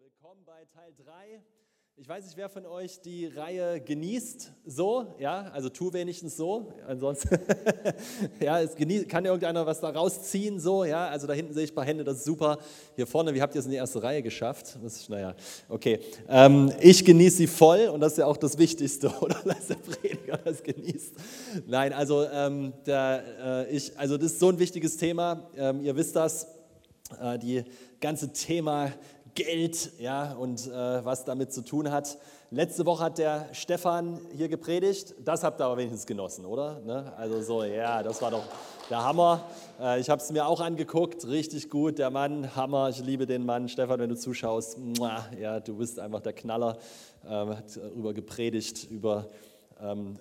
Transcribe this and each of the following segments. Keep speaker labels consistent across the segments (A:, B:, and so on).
A: willkommen bei Teil 3. Ich weiß nicht, wer von euch die Reihe genießt. So, ja, also tu wenigstens so. Ansonsten, ja, es genießt, kann irgendeiner was da rausziehen. So, ja, also da hinten sehe ich ein paar Hände, das ist super. Hier vorne, wie habt ihr es in die erste Reihe geschafft? Das ist, naja, okay. Ähm, ich genieße sie voll und das ist ja auch das Wichtigste, oder? Dass der Prediger das genießt. Nein, also, ähm, der, äh, ich, also das ist so ein wichtiges Thema. Ähm, ihr wisst das. Äh, die ganze Thema Geld ja, und äh, was damit zu tun hat. Letzte Woche hat der Stefan hier gepredigt. Das habt ihr aber wenigstens genossen, oder? Ne? Also so, ja, das war doch der Hammer. Äh, ich habe es mir auch angeguckt, richtig gut. Der Mann, Hammer. Ich liebe den Mann. Stefan, wenn du zuschaust, muah, ja, du bist einfach der Knaller. Ähm, hat darüber gepredigt, über ähm,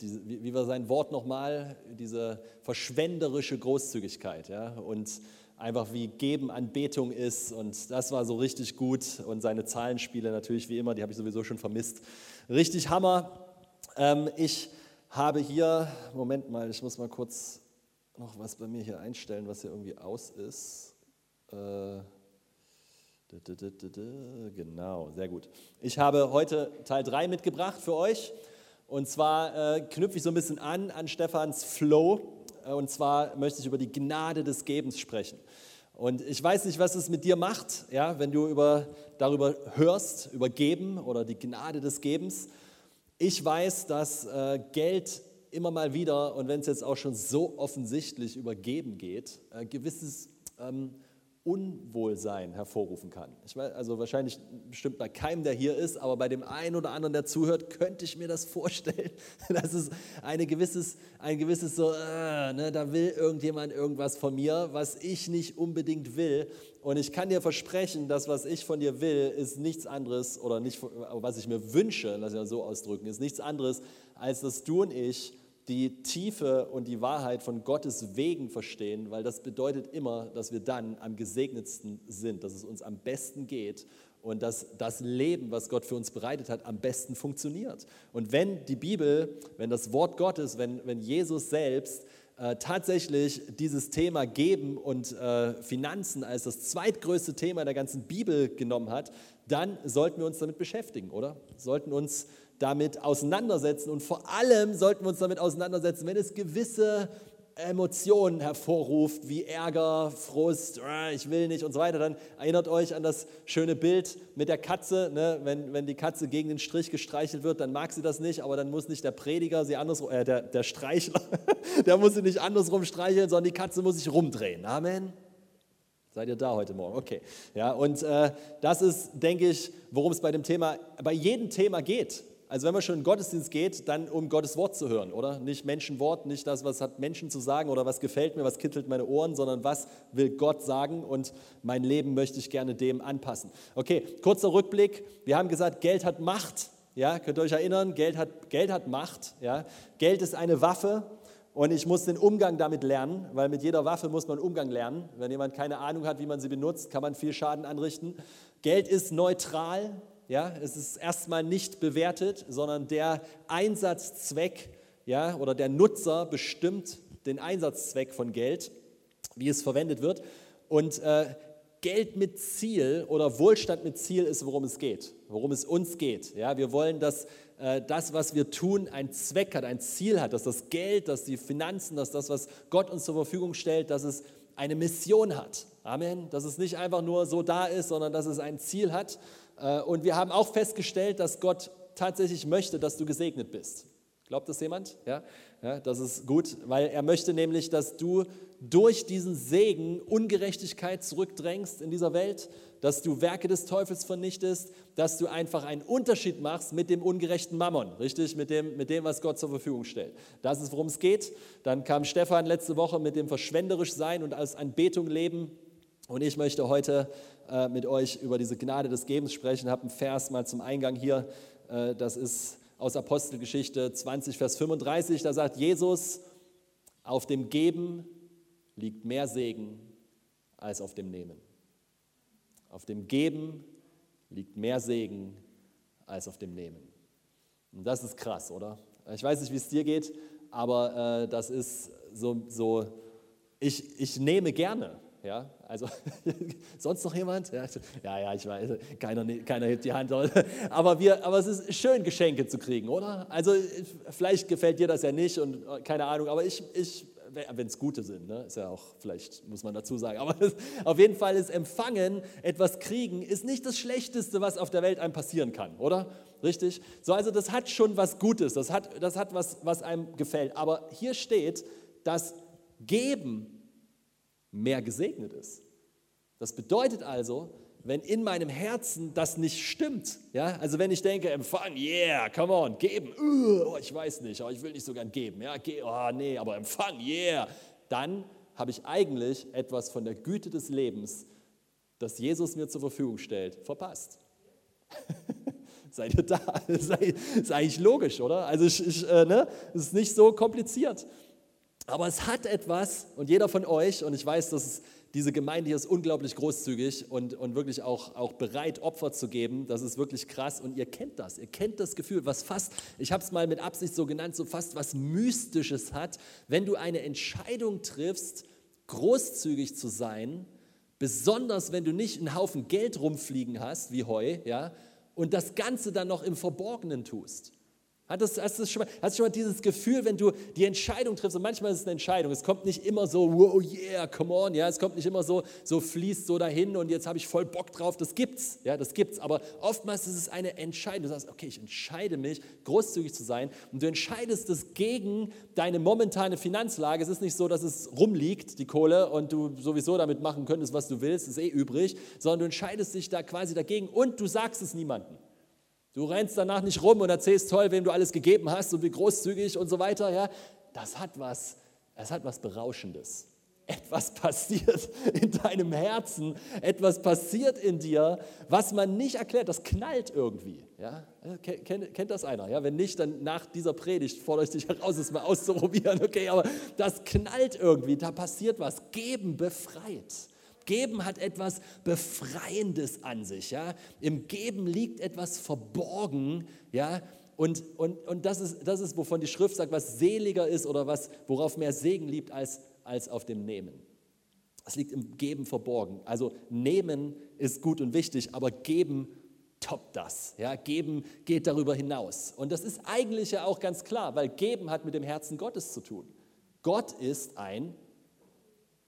A: diese, wie, wie war sein Wort nochmal? Diese verschwenderische Großzügigkeit. Ja? Und einfach wie Geben Anbetung ist und das war so richtig gut und seine Zahlenspiele natürlich wie immer, die habe ich sowieso schon vermisst. Richtig Hammer. Ähm, ich habe hier, Moment mal, ich muss mal kurz noch was bei mir hier einstellen, was hier irgendwie aus ist. Äh, genau, sehr gut. Ich habe heute Teil 3 mitgebracht für euch. Und zwar äh, knüpfe ich so ein bisschen an an Stefans Flow. Äh, und zwar möchte ich über die Gnade des Gebens sprechen. Und ich weiß nicht, was es mit dir macht, ja, wenn du über, darüber hörst, über Geben oder die Gnade des Gebens. Ich weiß, dass äh, Geld immer mal wieder, und wenn es jetzt auch schon so offensichtlich über Geben geht, äh, gewisses ähm, Unwohlsein hervorrufen kann. Ich weiß, also wahrscheinlich bestimmt bei keinem, der hier ist, aber bei dem einen oder anderen, der zuhört, könnte ich mir das vorstellen. Das ist eine gewisses, ein gewisses so, äh, ne, da will irgendjemand irgendwas von mir, was ich nicht unbedingt will. Und ich kann dir versprechen, dass was ich von dir will, ist nichts anderes, oder nicht, was ich mir wünsche, lass ich mal so ausdrücken, ist nichts anderes, als dass du und ich die Tiefe und die Wahrheit von Gottes Wegen verstehen, weil das bedeutet immer, dass wir dann am gesegnetsten sind, dass es uns am besten geht und dass das Leben, was Gott für uns bereitet hat, am besten funktioniert. Und wenn die Bibel, wenn das Wort Gottes, wenn, wenn Jesus selbst äh, tatsächlich dieses Thema Geben und äh, Finanzen als das zweitgrößte Thema der ganzen Bibel genommen hat, dann sollten wir uns damit beschäftigen, oder? Sollten uns damit auseinandersetzen und vor allem sollten wir uns damit auseinandersetzen, wenn es gewisse Emotionen hervorruft, wie Ärger, Frust, äh, ich will nicht und so weiter, dann erinnert euch an das schöne Bild mit der Katze. Ne? Wenn, wenn die Katze gegen den Strich gestreichelt wird, dann mag sie das nicht, aber dann muss nicht der Prediger sie andersrum, äh, der, der Streichler, der muss sie nicht andersrum streicheln, sondern die Katze muss sich rumdrehen. Amen. Seid ihr da heute Morgen? Okay. Ja, und äh, das ist, denke ich, worum es bei dem Thema, bei jedem Thema geht. Also wenn man schon in den Gottesdienst geht, dann um Gottes Wort zu hören, oder? Nicht Menschenwort, nicht das, was hat Menschen zu sagen oder was gefällt mir, was kittelt meine Ohren, sondern was will Gott sagen und mein Leben möchte ich gerne dem anpassen. Okay, kurzer Rückblick. Wir haben gesagt, Geld hat Macht. Ja, könnt ihr euch erinnern? Geld hat, Geld hat Macht. Ja? Geld ist eine Waffe und ich muss den Umgang damit lernen, weil mit jeder Waffe muss man Umgang lernen. Wenn jemand keine Ahnung hat, wie man sie benutzt, kann man viel Schaden anrichten. Geld ist neutral. Ja, es ist erstmal nicht bewertet, sondern der Einsatzzweck ja, oder der Nutzer bestimmt den Einsatzzweck von Geld, wie es verwendet wird. Und äh, Geld mit Ziel oder Wohlstand mit Ziel ist, worum es geht, worum es uns geht. Ja, wir wollen, dass äh, das, was wir tun, einen Zweck hat, ein Ziel hat, dass das Geld, dass die Finanzen, dass das, was Gott uns zur Verfügung stellt, dass es eine Mission hat. Amen. Dass es nicht einfach nur so da ist, sondern dass es ein Ziel hat und wir haben auch festgestellt, dass Gott tatsächlich möchte, dass du gesegnet bist. Glaubt das jemand? Ja? ja, das ist gut, weil er möchte nämlich, dass du durch diesen Segen Ungerechtigkeit zurückdrängst in dieser Welt, dass du Werke des Teufels vernichtest, dass du einfach einen Unterschied machst mit dem ungerechten Mammon, richtig? Mit dem, mit dem, was Gott zur Verfügung stellt. Das ist, worum es geht. Dann kam Stefan letzte Woche mit dem verschwenderisch sein und als Anbetung leben. Und ich möchte heute äh, mit euch über diese Gnade des Gebens sprechen. Ich habe einen Vers mal zum Eingang hier. Äh, das ist aus Apostelgeschichte 20, Vers 35. Da sagt Jesus, auf dem Geben liegt mehr Segen als auf dem Nehmen. Auf dem Geben liegt mehr Segen als auf dem Nehmen. Und das ist krass, oder? Ich weiß nicht, wie es dir geht, aber äh, das ist so, so ich, ich nehme gerne. Ja? Also, sonst noch jemand? Ja, ja, ich weiß, keiner, keiner hebt die Hand. Aber, wir, aber es ist schön, Geschenke zu kriegen, oder? Also, vielleicht gefällt dir das ja nicht und äh, keine Ahnung, aber ich, ich wenn es gute sind, ne? ist ja auch, vielleicht muss man dazu sagen, aber das, auf jeden Fall ist Empfangen, etwas kriegen, ist nicht das Schlechteste, was auf der Welt einem passieren kann, oder? Richtig? So, also das hat schon was Gutes, das hat, das hat was, was einem gefällt. Aber hier steht, dass Geben mehr gesegnet ist. Das bedeutet also, wenn in meinem Herzen das nicht stimmt, ja, also wenn ich denke, empfangen, yeah, come on, geben, uh, oh, ich weiß nicht, aber ich will nicht so gern geben, ja, ge oh, nee, aber empfangen, yeah, dann habe ich eigentlich etwas von der Güte des Lebens, das Jesus mir zur Verfügung stellt, verpasst. Seid ihr da? Das ist eigentlich logisch, oder? Also ich, ich, äh, ne? es ist nicht so kompliziert. Aber es hat etwas, und jeder von euch, und ich weiß, dass es, diese Gemeinde hier ist unglaublich großzügig und, und wirklich auch, auch bereit, Opfer zu geben. Das ist wirklich krass. Und ihr kennt das. Ihr kennt das Gefühl, was fast, ich habe es mal mit Absicht so genannt, so fast was Mystisches hat, wenn du eine Entscheidung triffst, großzügig zu sein, besonders wenn du nicht einen Haufen Geld rumfliegen hast, wie Heu, ja, und das Ganze dann noch im Verborgenen tust. Hast du, hast, du schon mal, hast schon mal dieses Gefühl, wenn du die Entscheidung triffst, und manchmal ist es eine Entscheidung, es kommt nicht immer so, wow, yeah, come on, ja, es kommt nicht immer so, so fließt so dahin und jetzt habe ich voll Bock drauf, das gibt's, ja, das gibt's, aber oftmals ist es eine Entscheidung, du sagst, okay, ich entscheide mich, großzügig zu sein. Und du entscheidest es gegen deine momentane Finanzlage, es ist nicht so, dass es rumliegt, die Kohle, und du sowieso damit machen könntest, was du willst, ist eh übrig, sondern du entscheidest dich da quasi dagegen und du sagst es niemandem. Du rennst danach nicht rum und erzählst toll, wem du alles gegeben hast und wie großzügig und so weiter. Ja, das hat was, das hat was Berauschendes. Etwas passiert in deinem Herzen, etwas passiert in dir, was man nicht erklärt. Das knallt irgendwie. Ja? Kennt, kennt das einer? Ja? Wenn nicht, dann nach dieser Predigt fordere ich dich heraus, es mal auszuprobieren. Okay, aber das knallt irgendwie. Da passiert was. Geben befreit. Geben hat etwas Befreiendes an sich. Ja? Im Geben liegt etwas verborgen. Ja? Und, und, und das, ist, das ist, wovon die Schrift sagt, was seliger ist oder was, worauf mehr Segen liegt als, als auf dem Nehmen. Es liegt im Geben verborgen. Also nehmen ist gut und wichtig, aber geben toppt das. Ja, geben geht darüber hinaus. Und das ist eigentlich ja auch ganz klar, weil geben hat mit dem Herzen Gottes zu tun. Gott ist ein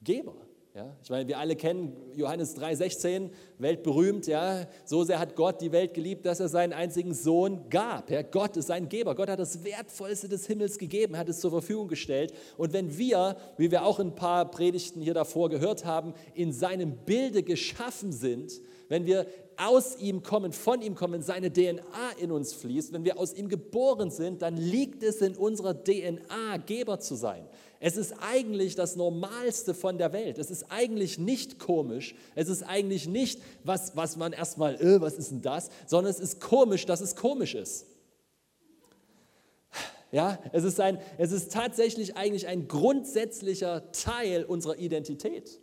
A: Geber. Ja, ich meine, wir alle kennen Johannes 3,16, weltberühmt. Ja, so sehr hat Gott die Welt geliebt, dass er seinen einzigen Sohn gab. Ja, Gott ist ein Geber. Gott hat das Wertvollste des Himmels gegeben, hat es zur Verfügung gestellt. Und wenn wir, wie wir auch ein paar Predigten hier davor gehört haben, in seinem Bilde geschaffen sind, wenn wir aus ihm kommen, von ihm kommen, seine DNA in uns fließt, wenn wir aus ihm geboren sind, dann liegt es in unserer DNA, Geber zu sein. Es ist eigentlich das Normalste von der Welt. Es ist eigentlich nicht komisch. Es ist eigentlich nicht, was, was man erstmal, äh, was ist denn das, sondern es ist komisch, dass es komisch ist. Ja, es ist, ein, es ist tatsächlich eigentlich ein grundsätzlicher Teil unserer Identität,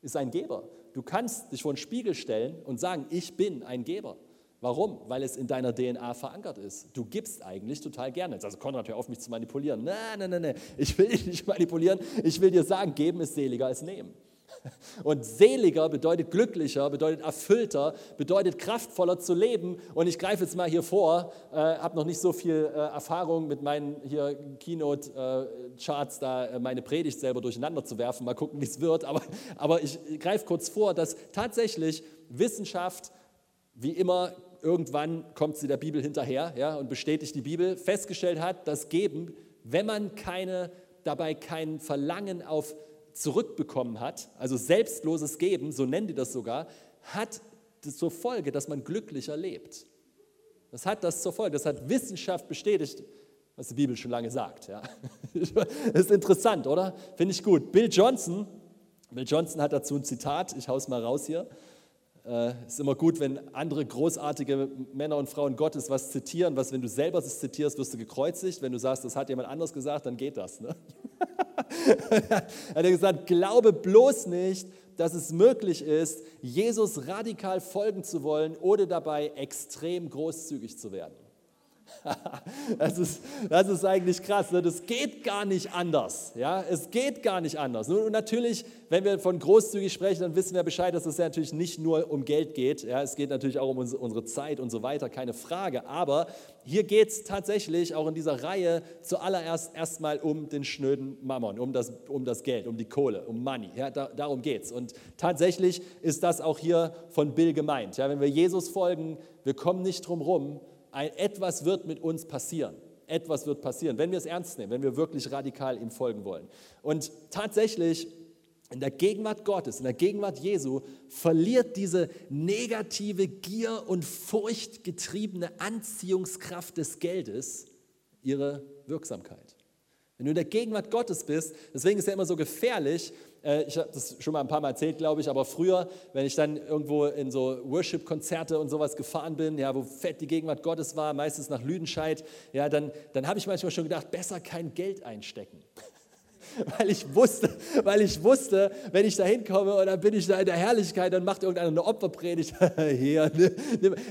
A: ist ein Geber. Du kannst dich vor einen Spiegel stellen und sagen, ich bin ein Geber. Warum? Weil es in deiner DNA verankert ist. Du gibst eigentlich total gerne. Also Konrad, hör auf mich zu manipulieren. Nein, nein, nein, nein. Ich will dich nicht manipulieren. Ich will dir sagen, geben ist seliger als nehmen. Und seliger bedeutet glücklicher, bedeutet erfüllter, bedeutet kraftvoller zu leben. Und ich greife jetzt mal hier vor, äh, habe noch nicht so viel äh, Erfahrung mit meinen hier Keynote-Charts, äh, da äh, meine Predigt selber durcheinander zu werfen. Mal gucken, wie es wird. Aber, aber ich greife kurz vor, dass tatsächlich Wissenschaft, wie immer, irgendwann kommt sie der Bibel hinterher ja, und bestätigt die Bibel, festgestellt hat, dass Geben, wenn man keine, dabei kein Verlangen auf zurückbekommen hat, also selbstloses Geben, so nennen die das sogar, hat zur Folge, dass man glücklicher lebt. Das hat das zur Folge, das hat Wissenschaft bestätigt, was die Bibel schon lange sagt. Ja. Das ist interessant, oder? Finde ich gut. Bill Johnson, Bill Johnson hat dazu ein Zitat, ich haue es mal raus hier. Es äh, ist immer gut, wenn andere großartige Männer und Frauen Gottes was zitieren, was, wenn du selber das zitierst, wirst du gekreuzigt. Wenn du sagst, das hat jemand anders gesagt, dann geht das. Ne? hat er gesagt, glaube bloß nicht, dass es möglich ist, Jesus radikal folgen zu wollen, ohne dabei extrem großzügig zu werden. Das ist, das ist eigentlich krass. Ne? Das geht gar nicht anders. Ja? Es geht gar nicht anders. Und natürlich, wenn wir von großzügig sprechen, dann wissen wir Bescheid, dass es ja natürlich nicht nur um Geld geht. Ja? Es geht natürlich auch um unsere Zeit und so weiter, keine Frage. Aber hier geht es tatsächlich auch in dieser Reihe zuallererst erstmal um den schnöden Mammon, um das, um das Geld, um die Kohle, um Money. Ja? Da, darum geht es. Und tatsächlich ist das auch hier von Bill gemeint. Ja? Wenn wir Jesus folgen, wir kommen nicht drum rum, ein, etwas wird mit uns passieren. Etwas wird passieren, wenn wir es ernst nehmen, wenn wir wirklich radikal ihm folgen wollen. Und tatsächlich in der Gegenwart Gottes, in der Gegenwart Jesu, verliert diese negative Gier und furchtgetriebene Anziehungskraft des Geldes ihre Wirksamkeit. Wenn du in der Gegenwart Gottes bist, deswegen ist es ja immer so gefährlich, äh, ich habe das schon mal ein paar Mal erzählt, glaube ich, aber früher, wenn ich dann irgendwo in so Worship-Konzerte und sowas gefahren bin, ja, wo fett die Gegenwart Gottes war, meistens nach Lüdenscheid, ja, dann, dann habe ich manchmal schon gedacht, besser kein Geld einstecken. weil ich wusste, weil ich wusste, wenn ich da hinkomme und dann bin ich da in der Herrlichkeit, dann macht irgendeiner eine Opferpredigt. Hier,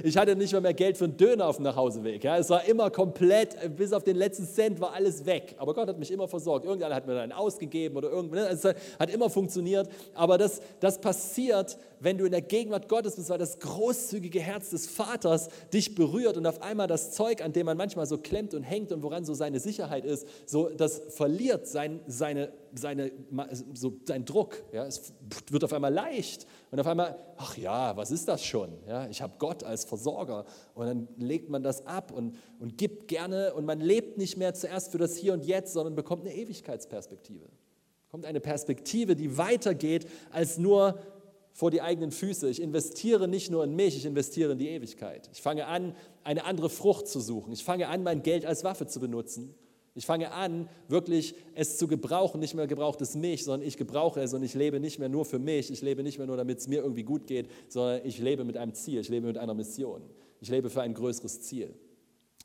A: ich hatte nicht mal mehr Geld für einen Döner auf dem Nachhauseweg. Es war immer komplett, bis auf den letzten Cent war alles weg. Aber Gott hat mich immer versorgt. Irgendeiner hat mir dann ausgegeben oder irgendwas. Ne, es hat immer funktioniert. Aber das, das passiert, wenn du in der Gegenwart Gottes bist, weil das großzügige Herz des Vaters dich berührt und auf einmal das Zeug, an dem man manchmal so klemmt und hängt und woran so seine Sicherheit ist, so das verliert sein, seine, seine, so sein Druck. Ja? Es wird auf einmal leicht und auf einmal, ach ja, was ist das schon? Ja? Ich habe Gott als Versorger und dann legt man das ab und, und gibt gerne und man lebt nicht mehr zuerst für das Hier und Jetzt, sondern bekommt eine Ewigkeitsperspektive. Kommt eine Perspektive, die weitergeht als nur vor die eigenen Füße. Ich investiere nicht nur in mich, ich investiere in die Ewigkeit. Ich fange an, eine andere Frucht zu suchen. Ich fange an, mein Geld als Waffe zu benutzen. Ich fange an, wirklich es zu gebrauchen. Nicht mehr gebraucht es mich, sondern ich gebrauche es und ich lebe nicht mehr nur für mich. Ich lebe nicht mehr nur, damit es mir irgendwie gut geht, sondern ich lebe mit einem Ziel. Ich lebe mit einer Mission. Ich lebe für ein größeres Ziel.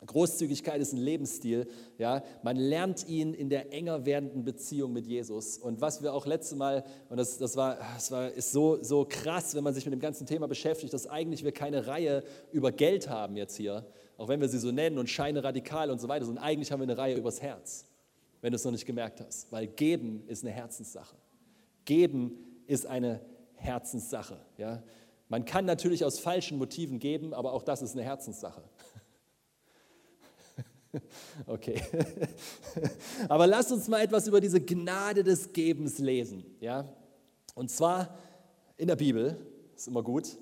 A: Großzügigkeit ist ein Lebensstil. Ja? Man lernt ihn in der enger werdenden Beziehung mit Jesus. Und was wir auch letzte Mal, und das, das, war, das war, ist so, so krass, wenn man sich mit dem ganzen Thema beschäftigt, dass eigentlich wir keine Reihe über Geld haben jetzt hier, auch wenn wir sie so nennen und scheine radikal und so weiter, sondern eigentlich haben wir eine Reihe übers Herz, wenn du es noch nicht gemerkt hast. Weil geben ist eine Herzenssache. Geben ist eine Herzenssache. Ja? Man kann natürlich aus falschen Motiven geben, aber auch das ist eine Herzenssache. Okay. Aber lasst uns mal etwas über diese Gnade des Gebens lesen. Ja? Und zwar in der Bibel, ist immer gut.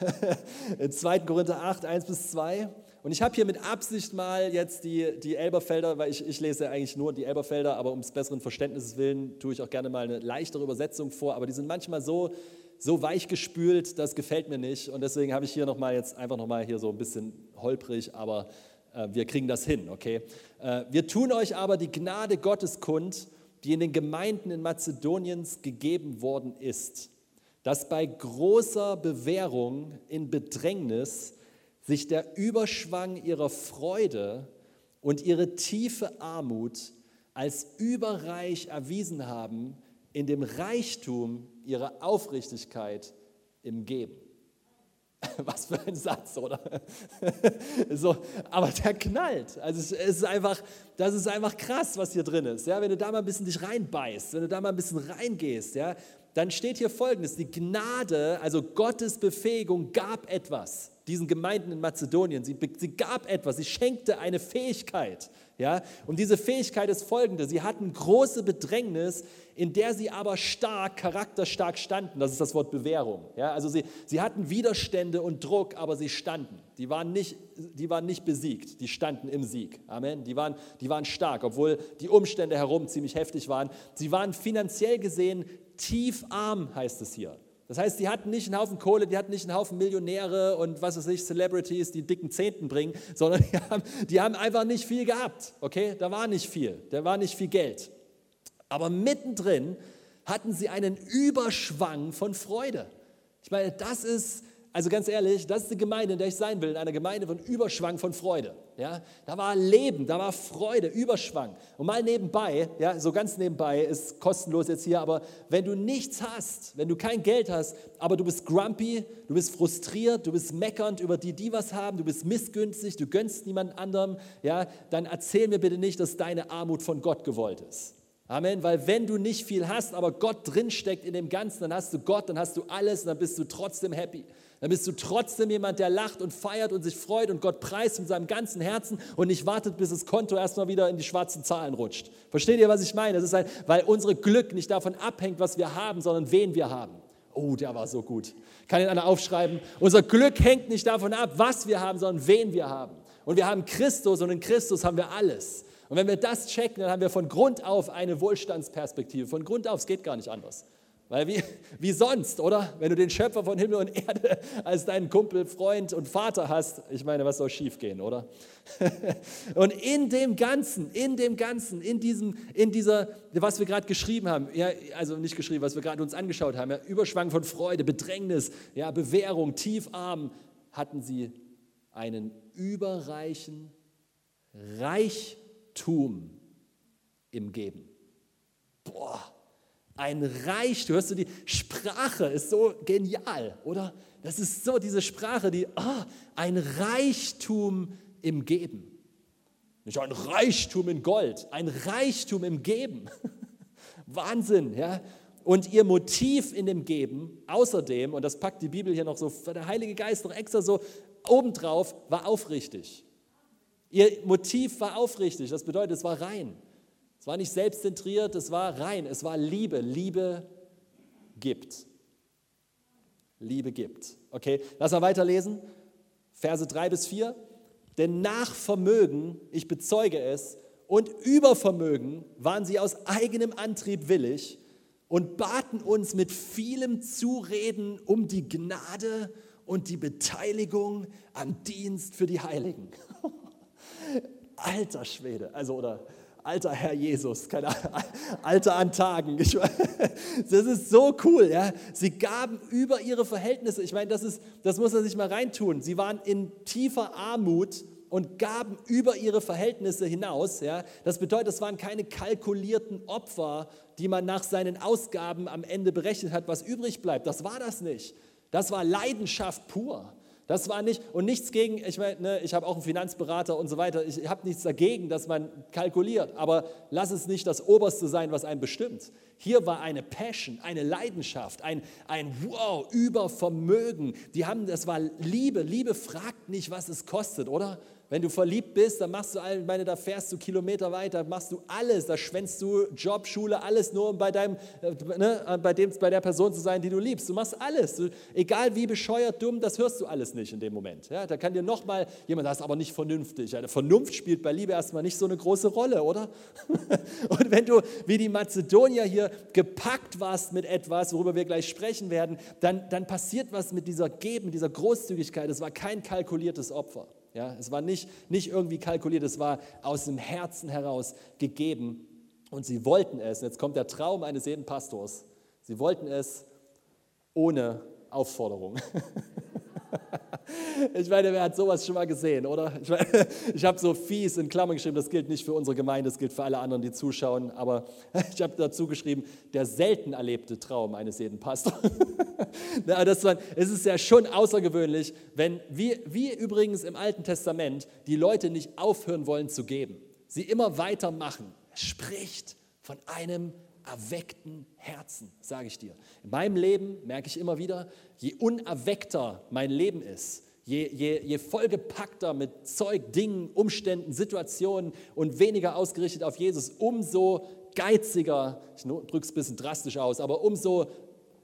A: in 2. Korinther 8, 1 bis 2. Und ich habe hier mit Absicht mal jetzt die, die Elberfelder, weil ich, ich lese ja eigentlich nur die Elberfelder, aber um es besseren Verständnisses willen tue ich auch gerne mal eine leichtere Übersetzung vor. Aber die sind manchmal so, so weich gespült, das gefällt mir nicht. Und deswegen habe ich hier nochmal jetzt einfach nochmal hier so ein bisschen holprig, aber äh, wir kriegen das hin, okay? Äh, wir tun euch aber die Gnade Gottes kund, die in den Gemeinden in Mazedoniens gegeben worden ist, dass bei großer Bewährung in Bedrängnis sich der Überschwang ihrer Freude und ihre tiefe Armut als überreich erwiesen haben in dem Reichtum ihrer Aufrichtigkeit im Geben. Was für ein Satz, oder? so, aber der knallt. Also es ist einfach, das ist einfach krass, was hier drin ist. Ja, wenn du da mal ein bisschen dich reinbeißt, wenn du da mal ein bisschen reingehst, ja, dann steht hier folgendes: Die Gnade, also Gottes Befähigung, gab etwas diesen Gemeinden in Mazedonien. Sie, sie gab etwas, sie schenkte eine Fähigkeit. Ja? Und diese Fähigkeit ist folgende: Sie hatten große Bedrängnis, in der sie aber stark, charakterstark standen. Das ist das Wort Bewährung. Ja? Also sie, sie hatten Widerstände und Druck, aber sie standen. Die waren, nicht, die waren nicht besiegt, die standen im Sieg. Amen. Die waren, die waren stark, obwohl die Umstände herum ziemlich heftig waren. Sie waren finanziell gesehen tief arm, heißt es hier. Das heißt, die hatten nicht einen Haufen Kohle, die hatten nicht einen Haufen Millionäre und was weiß ich, Celebrities, die dicken Zehnten bringen, sondern die haben, die haben einfach nicht viel gehabt. Okay, da war nicht viel, da war nicht viel Geld. Aber mittendrin hatten sie einen Überschwang von Freude. Ich meine, das ist Also ganz ehrlich, das ist die Gemeinde, in der ich sein will, in einer Gemeinde von Überschwang von Freude. Ja? Da war Leben, da war Freude, Überschwang. Und mal nebenbei, ja, so ganz nebenbei, ist kostenlos jetzt hier, aber wenn du nichts hast, wenn du kein Geld hast, aber du bist grumpy, du bist frustriert, du bist meckernd über die, die was haben, du bist missgünstig, du gönnst niemand anderem, ja, dann erzähl mir bitte nicht, dass deine Armut von Gott gewollt ist. Amen, weil wenn du nicht viel hast, aber Gott drinsteckt in dem Ganzen, dann hast du Gott, dann hast du alles und dann bist du trotzdem happy. Dann bist du trotzdem jemand, der lacht und feiert und sich freut und Gott preist mit seinem ganzen Herzen und nicht wartet, bis das Konto erstmal wieder in die schwarzen Zahlen rutscht. Versteht ihr, was ich meine? Das ist halt, weil unser Glück nicht davon abhängt, was wir haben, sondern wen wir haben. Oh, der war so gut. Kann ihn einer aufschreiben? Unser Glück hängt nicht davon ab, was wir haben, sondern wen wir haben. Und wir haben Christus und in Christus haben wir alles. Und wenn wir das checken, dann haben wir von Grund auf eine Wohlstandsperspektive. Von Grund auf, es geht gar nicht anders. Weil wie, wie sonst, oder? Wenn du den Schöpfer von Himmel und Erde als deinen Kumpel, Freund und Vater hast, ich meine, was soll schiefgehen, oder? Und in dem Ganzen, in dem Ganzen, in diesem, in dieser, was wir gerade geschrieben haben, ja, also nicht geschrieben, was wir gerade uns angeschaut haben, ja, Überschwang von Freude, Bedrängnis, ja, Bewährung, Tiefarm, hatten sie einen überreichen Reichtum im Geben. Boah ein Reichtum, hörst du, die Sprache ist so genial, oder? Das ist so diese Sprache, die, oh, ein Reichtum im Geben. Nicht ein Reichtum in Gold, ein Reichtum im Geben. Wahnsinn, ja? Und ihr Motiv in dem Geben, außerdem, und das packt die Bibel hier noch so, der Heilige Geist noch extra so obendrauf, war aufrichtig. Ihr Motiv war aufrichtig, das bedeutet, es war rein. Es war nicht selbstzentriert, es war rein, es war Liebe. Liebe gibt. Liebe gibt. Okay, lass mal weiterlesen. Verse 3 bis 4. Denn nach Vermögen, ich bezeuge es, und über Vermögen waren sie aus eigenem Antrieb willig und baten uns mit vielem Zureden um die Gnade und die Beteiligung am Dienst für die Heiligen. Alter Schwede, also oder alter Herr Jesus, keine Ahnung, alter an Tagen. das ist so cool. Ja? Sie gaben über ihre Verhältnisse. Ich meine, das, ist, das muss man sich mal reintun. Sie waren in tiefer Armut und gaben über ihre Verhältnisse hinaus. Ja? Das bedeutet, es waren keine kalkulierten Opfer, die man nach seinen Ausgaben am Ende berechnet hat, was übrig bleibt. Das war das nicht. Das war Leidenschaft pur. Das war nicht, und nichts gegen, ich meine, ne, ich habe auch einen Finanzberater und so weiter, ich habe nichts dagegen, dass man kalkuliert, aber lass es nicht das Oberste sein, was einen bestimmt. Hier war eine Passion, eine Leidenschaft, ein, ein Wow, Übervermögen. Die haben, das war Liebe. Liebe fragt nicht, was es kostet, oder? Wenn du verliebt bist, dann machst du, ich meine, da fährst du Kilometer weiter, machst du alles, da schwänzt du Job, Schule, alles nur, um bei, deinem, äh, ne, bei, dem, bei der Person zu sein, die du liebst. Du machst alles. Du, egal wie bescheuert, dumm, das hörst du alles nicht in dem Moment. Ja, da kann dir nochmal jemand, das ist aber nicht vernünftig. Eine Vernunft spielt bei Liebe erstmal nicht so eine große Rolle, oder? Und wenn du wie die Mazedonier hier gepackt warst mit etwas, worüber wir gleich sprechen werden, dann, dann passiert was mit dieser Geben, dieser Großzügigkeit. Es war kein kalkuliertes Opfer. Ja, es war nicht, nicht irgendwie kalkuliert, es war aus dem Herzen heraus gegeben. Und sie wollten es, jetzt kommt der Traum eines jeden Pastors, sie wollten es ohne Aufforderung. Ich meine, wer hat sowas schon mal gesehen, oder? Ich, ich habe so fies in Klammern geschrieben, das gilt nicht für unsere Gemeinde, das gilt für alle anderen, die zuschauen, aber ich habe dazu geschrieben, der selten erlebte Traum eines jeden Pastors. Es ist ja schon außergewöhnlich, wenn, wie, wie übrigens im Alten Testament, die Leute nicht aufhören wollen zu geben, sie immer weitermachen. Spricht von einem erweckten Herzen, sage ich dir. In meinem Leben merke ich immer wieder, je unerweckter mein Leben ist, je, je, je vollgepackter mit Zeug, Dingen, Umständen, Situationen und weniger ausgerichtet auf Jesus, umso geiziger, ich drücke es ein bisschen drastisch aus, aber umso,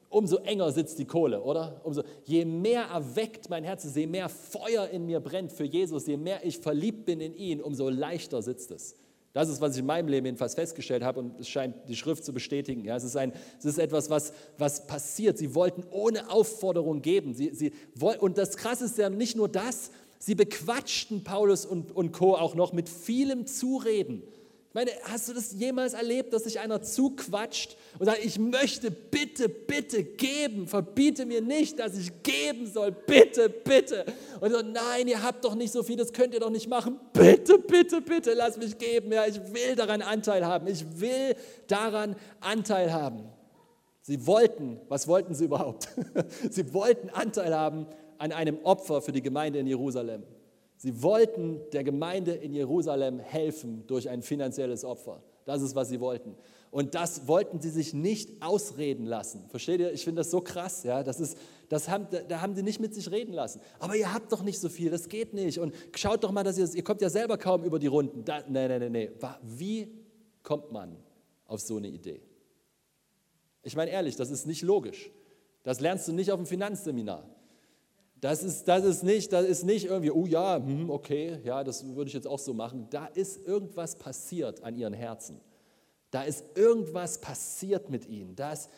A: umso enger sitzt die Kohle, oder? Umso, je mehr erweckt mein Herz je mehr Feuer in mir brennt für Jesus, je mehr ich verliebt bin in ihn, umso leichter sitzt es. Das ist, was ich in meinem Leben jedenfalls festgestellt habe und es scheint die Schrift zu bestätigen. Ja, es, ist ein, es ist etwas, was, was passiert. Sie wollten ohne Aufforderung geben. Sie, sie, und das Krasse ist ja nicht nur das, sie bequatschten Paulus und, und Co. auch noch mit vielem Zureden. Ich meine, hast du das jemals erlebt, dass sich einer zuquatscht und sagt, ich möchte bitte, bitte geben, verbiete mir nicht, dass ich geben soll, bitte, bitte. Und so, nein, ihr habt doch nicht so viel, das könnt ihr doch nicht machen, bitte, bitte, bitte, lass mich geben, ja, ich will daran Anteil haben, ich will daran Anteil haben. Sie wollten, was wollten sie überhaupt? sie wollten Anteil haben an einem Opfer für die Gemeinde in Jerusalem. Sie wollten der Gemeinde in Jerusalem helfen durch ein finanzielles Opfer. Das ist, was sie wollten. Und das wollten sie sich nicht ausreden lassen. Versteht ihr? Ich finde das so krass. Ja? Das ist, das haben, da haben sie nicht mit sich reden lassen. Aber ihr habt doch nicht so viel, das geht nicht. Und schaut doch mal, dass ihr, ihr kommt ja selber kaum über die Runden. Da, nee, nee, nee, nee. Wie kommt man auf so eine Idee? Ich meine ehrlich, das ist nicht logisch. Das lernst du nicht auf dem Finanzseminar. Das ist, das ist, nicht, das ist nicht irgendwie, oh ja, hm, okay, ja, das würde ich jetzt auch so machen. Da ist irgendwas passiert an ihren Herzen. Da ist irgendwas passiert mit ihnen. Da ist,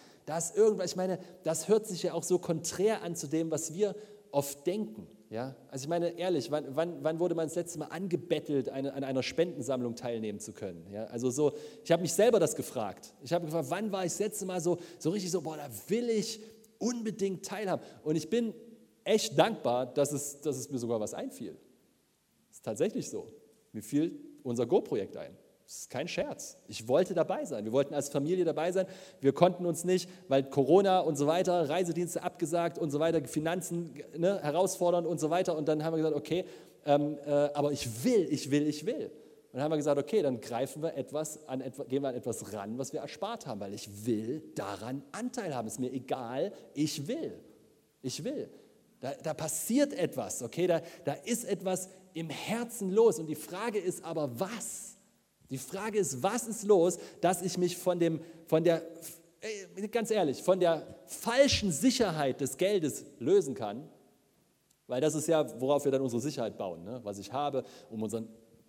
A: irgendwas, ich meine, das hört sich ja auch so konträr an zu dem, was wir oft denken. Ja? Also ich meine, ehrlich, wann, wann, wann wurde man das letzte Mal angebettelt, eine, an einer Spendensammlung teilnehmen zu können? Ja? Also so, ich habe mich selber das gefragt. Ich habe gefragt, wann war ich das letzte Mal so, so richtig so, boah, da will ich unbedingt teilhaben. Und ich bin echt dankbar, dass es, dass es mir sogar was einfiel. Das ist tatsächlich so. Mir fiel unser Go-Projekt ein. Das ist kein Scherz. Ich wollte dabei sein. Wir wollten als Familie dabei sein. Wir konnten uns nicht, weil Corona und so weiter, Reisedienste abgesagt und so weiter, Finanzen ne, herausfordern und so weiter. Und dann haben wir gesagt, okay, ähm, äh, aber ich will, ich will, ich will. Und dann haben wir gesagt, okay, dann greifen wir etwas an, gehen wir an etwas ran, was wir erspart haben, weil ich will daran Anteil haben. Ist mir egal, ich will. Ich will. Da, da passiert etwas, okay? Da, da ist etwas im Herzen los. Und die Frage ist aber, was? Die Frage ist, was ist los, dass ich mich von, dem, von der, ganz ehrlich, von der falschen Sicherheit des Geldes lösen kann? Weil das ist ja, worauf wir dann unsere Sicherheit bauen. Ne? Was ich habe, um unseren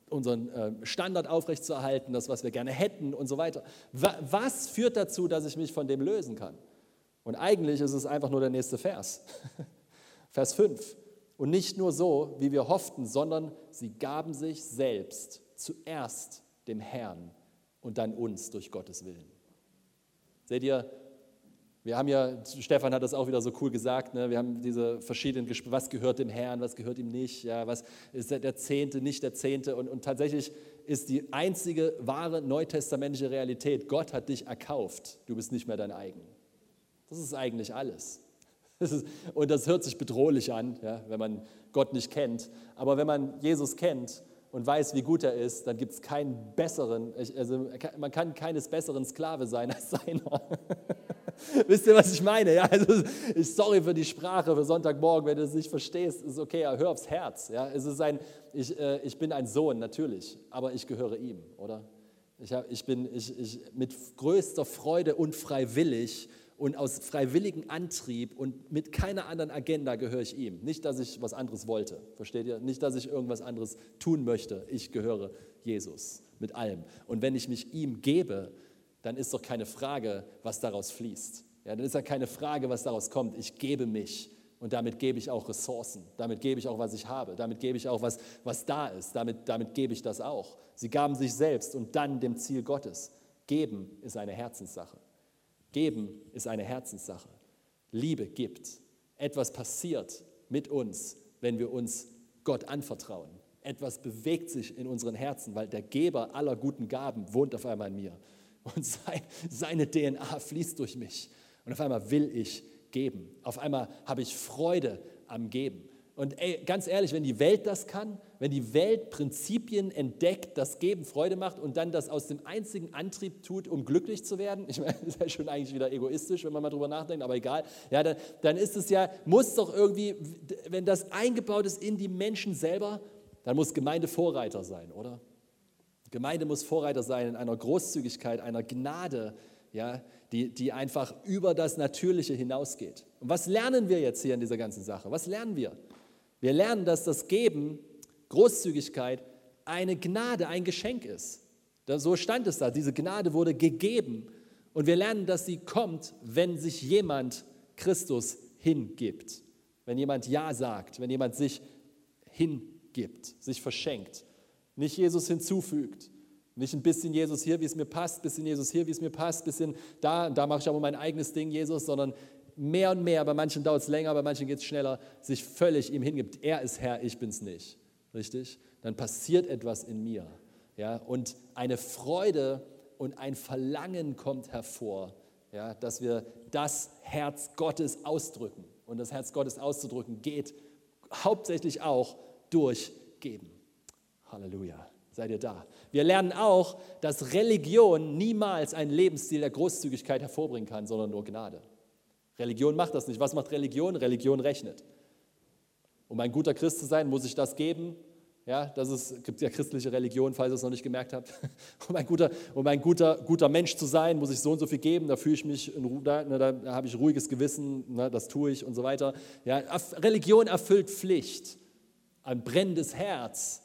A: unseren ähm, Standard aufrechtzuerhalten, das, was wir gerne hätten und so weiter. Was führt dazu, dass ich mich von dem lösen kann? Und eigentlich ist es einfach nur der nächste Vers. Vers 5. Und nicht nur so, wie wir hofften, sondern sie gaben sich selbst zuerst dem Herrn und dann uns durch Gottes Willen. Seht ihr, wir haben ja, Stefan hat das auch wieder so cool gesagt, ne? wir haben diese verschiedenen Gespräche, was gehört dem Herrn, was gehört ihm nicht, ja, was ist der Zehnte, nicht der Zehnte. Und, und tatsächlich ist die einzige wahre neutestamentliche Realität, Gott hat dich erkauft, du bist nicht mehr dein eigen. Das ist eigentlich alles. Und das hört sich bedrohlich an, ja, wenn man Gott nicht kennt. Aber wenn man Jesus kennt und weiß, wie gut er ist, dann gibt es keinen besseren, also man kann keines besseren Sklave sein als seiner. Wisst ihr, was ich meine? Ja, also sorry für die Sprache für Sonntagmorgen, wenn du es nicht verstehst, ist okay, hör aufs Herz. Ja, es ist ein, ich, äh, ich bin ein Sohn, natürlich, aber ich gehöre ihm, oder? Ich, hab, ich bin ich, ich, mit größter Freude und freiwillig und aus freiwilligem Antrieb und mit keiner anderen Agenda gehöre ich ihm. Nicht, dass ich was anderes wollte, versteht ihr? Nicht, dass ich irgendwas anderes tun möchte. Ich gehöre Jesus mit allem. Und wenn ich mich ihm gebe, dann ist doch keine Frage, was daraus fließt. Ja, dann ist ja keine Frage, was daraus kommt. Ich gebe mich und damit gebe ich auch Ressourcen. Damit gebe ich auch, was ich habe. Damit gebe ich auch, was, was da ist. Damit, damit gebe ich das auch. Sie gaben sich selbst und dann dem Ziel Gottes. Geben ist eine Herzenssache. Geben ist eine Herzenssache. Liebe gibt. Etwas passiert mit uns, wenn wir uns Gott anvertrauen. Etwas bewegt sich in unseren Herzen, weil der Geber aller guten Gaben wohnt auf einmal in mir. Und seine DNA fließt durch mich. Und auf einmal will ich geben. Auf einmal habe ich Freude am Geben. Und ey, ganz ehrlich, wenn die Welt das kann, wenn die Welt Prinzipien entdeckt, das Geben Freude macht und dann das aus dem einzigen Antrieb tut, um glücklich zu werden, ich meine, das ist ja schon eigentlich wieder egoistisch, wenn man mal drüber nachdenkt, aber egal, ja, dann, dann ist es ja, muss doch irgendwie, wenn das eingebaut ist in die Menschen selber, dann muss Gemeinde Vorreiter sein, oder? Gemeinde muss Vorreiter sein in einer Großzügigkeit, einer Gnade, ja, die, die einfach über das Natürliche hinausgeht. Und was lernen wir jetzt hier in dieser ganzen Sache? Was lernen wir? Wir lernen, dass das Geben, Großzügigkeit, eine Gnade, ein Geschenk ist. So stand es da. Diese Gnade wurde gegeben. Und wir lernen, dass sie kommt, wenn sich jemand Christus hingibt. Wenn jemand Ja sagt, wenn jemand sich hingibt, sich verschenkt, nicht Jesus hinzufügt, Nicht ein bisschen Jesus hier, wie es mir passt, bisschen Jesus hier, wie es mir passt, bisschen da, da mache ich aber mein eigenes Ding, Jesus, sondern mehr und mehr, bei manchen dauert es länger, bei manchen geht es schneller, sich völlig ihm hingibt. Er ist Herr, ich bin es nicht. Richtig? Dann passiert etwas in mir. Ja? Und eine Freude und ein Verlangen kommt hervor, ja? dass wir das Herz Gottes ausdrücken. Und das Herz Gottes auszudrücken geht hauptsächlich auch durch Geben. Halleluja. Seid ihr da? Wir lernen auch, dass Religion niemals einen Lebensstil der Großzügigkeit hervorbringen kann, sondern nur Gnade. Religion macht das nicht. Was macht Religion? Religion rechnet. Um ein guter Christ zu sein, muss ich das geben. Ja, das ist, gibt ja christliche Religion, falls ihr es noch nicht gemerkt habt. Um ein, guter, um ein guter, guter Mensch zu sein, muss ich so und so viel geben. Da fühle ich mich, in, da, ne, da habe ich ruhiges Gewissen, ne, das tue ich und so weiter. Ja, Religion erfüllt Pflicht. Ein brennendes Herz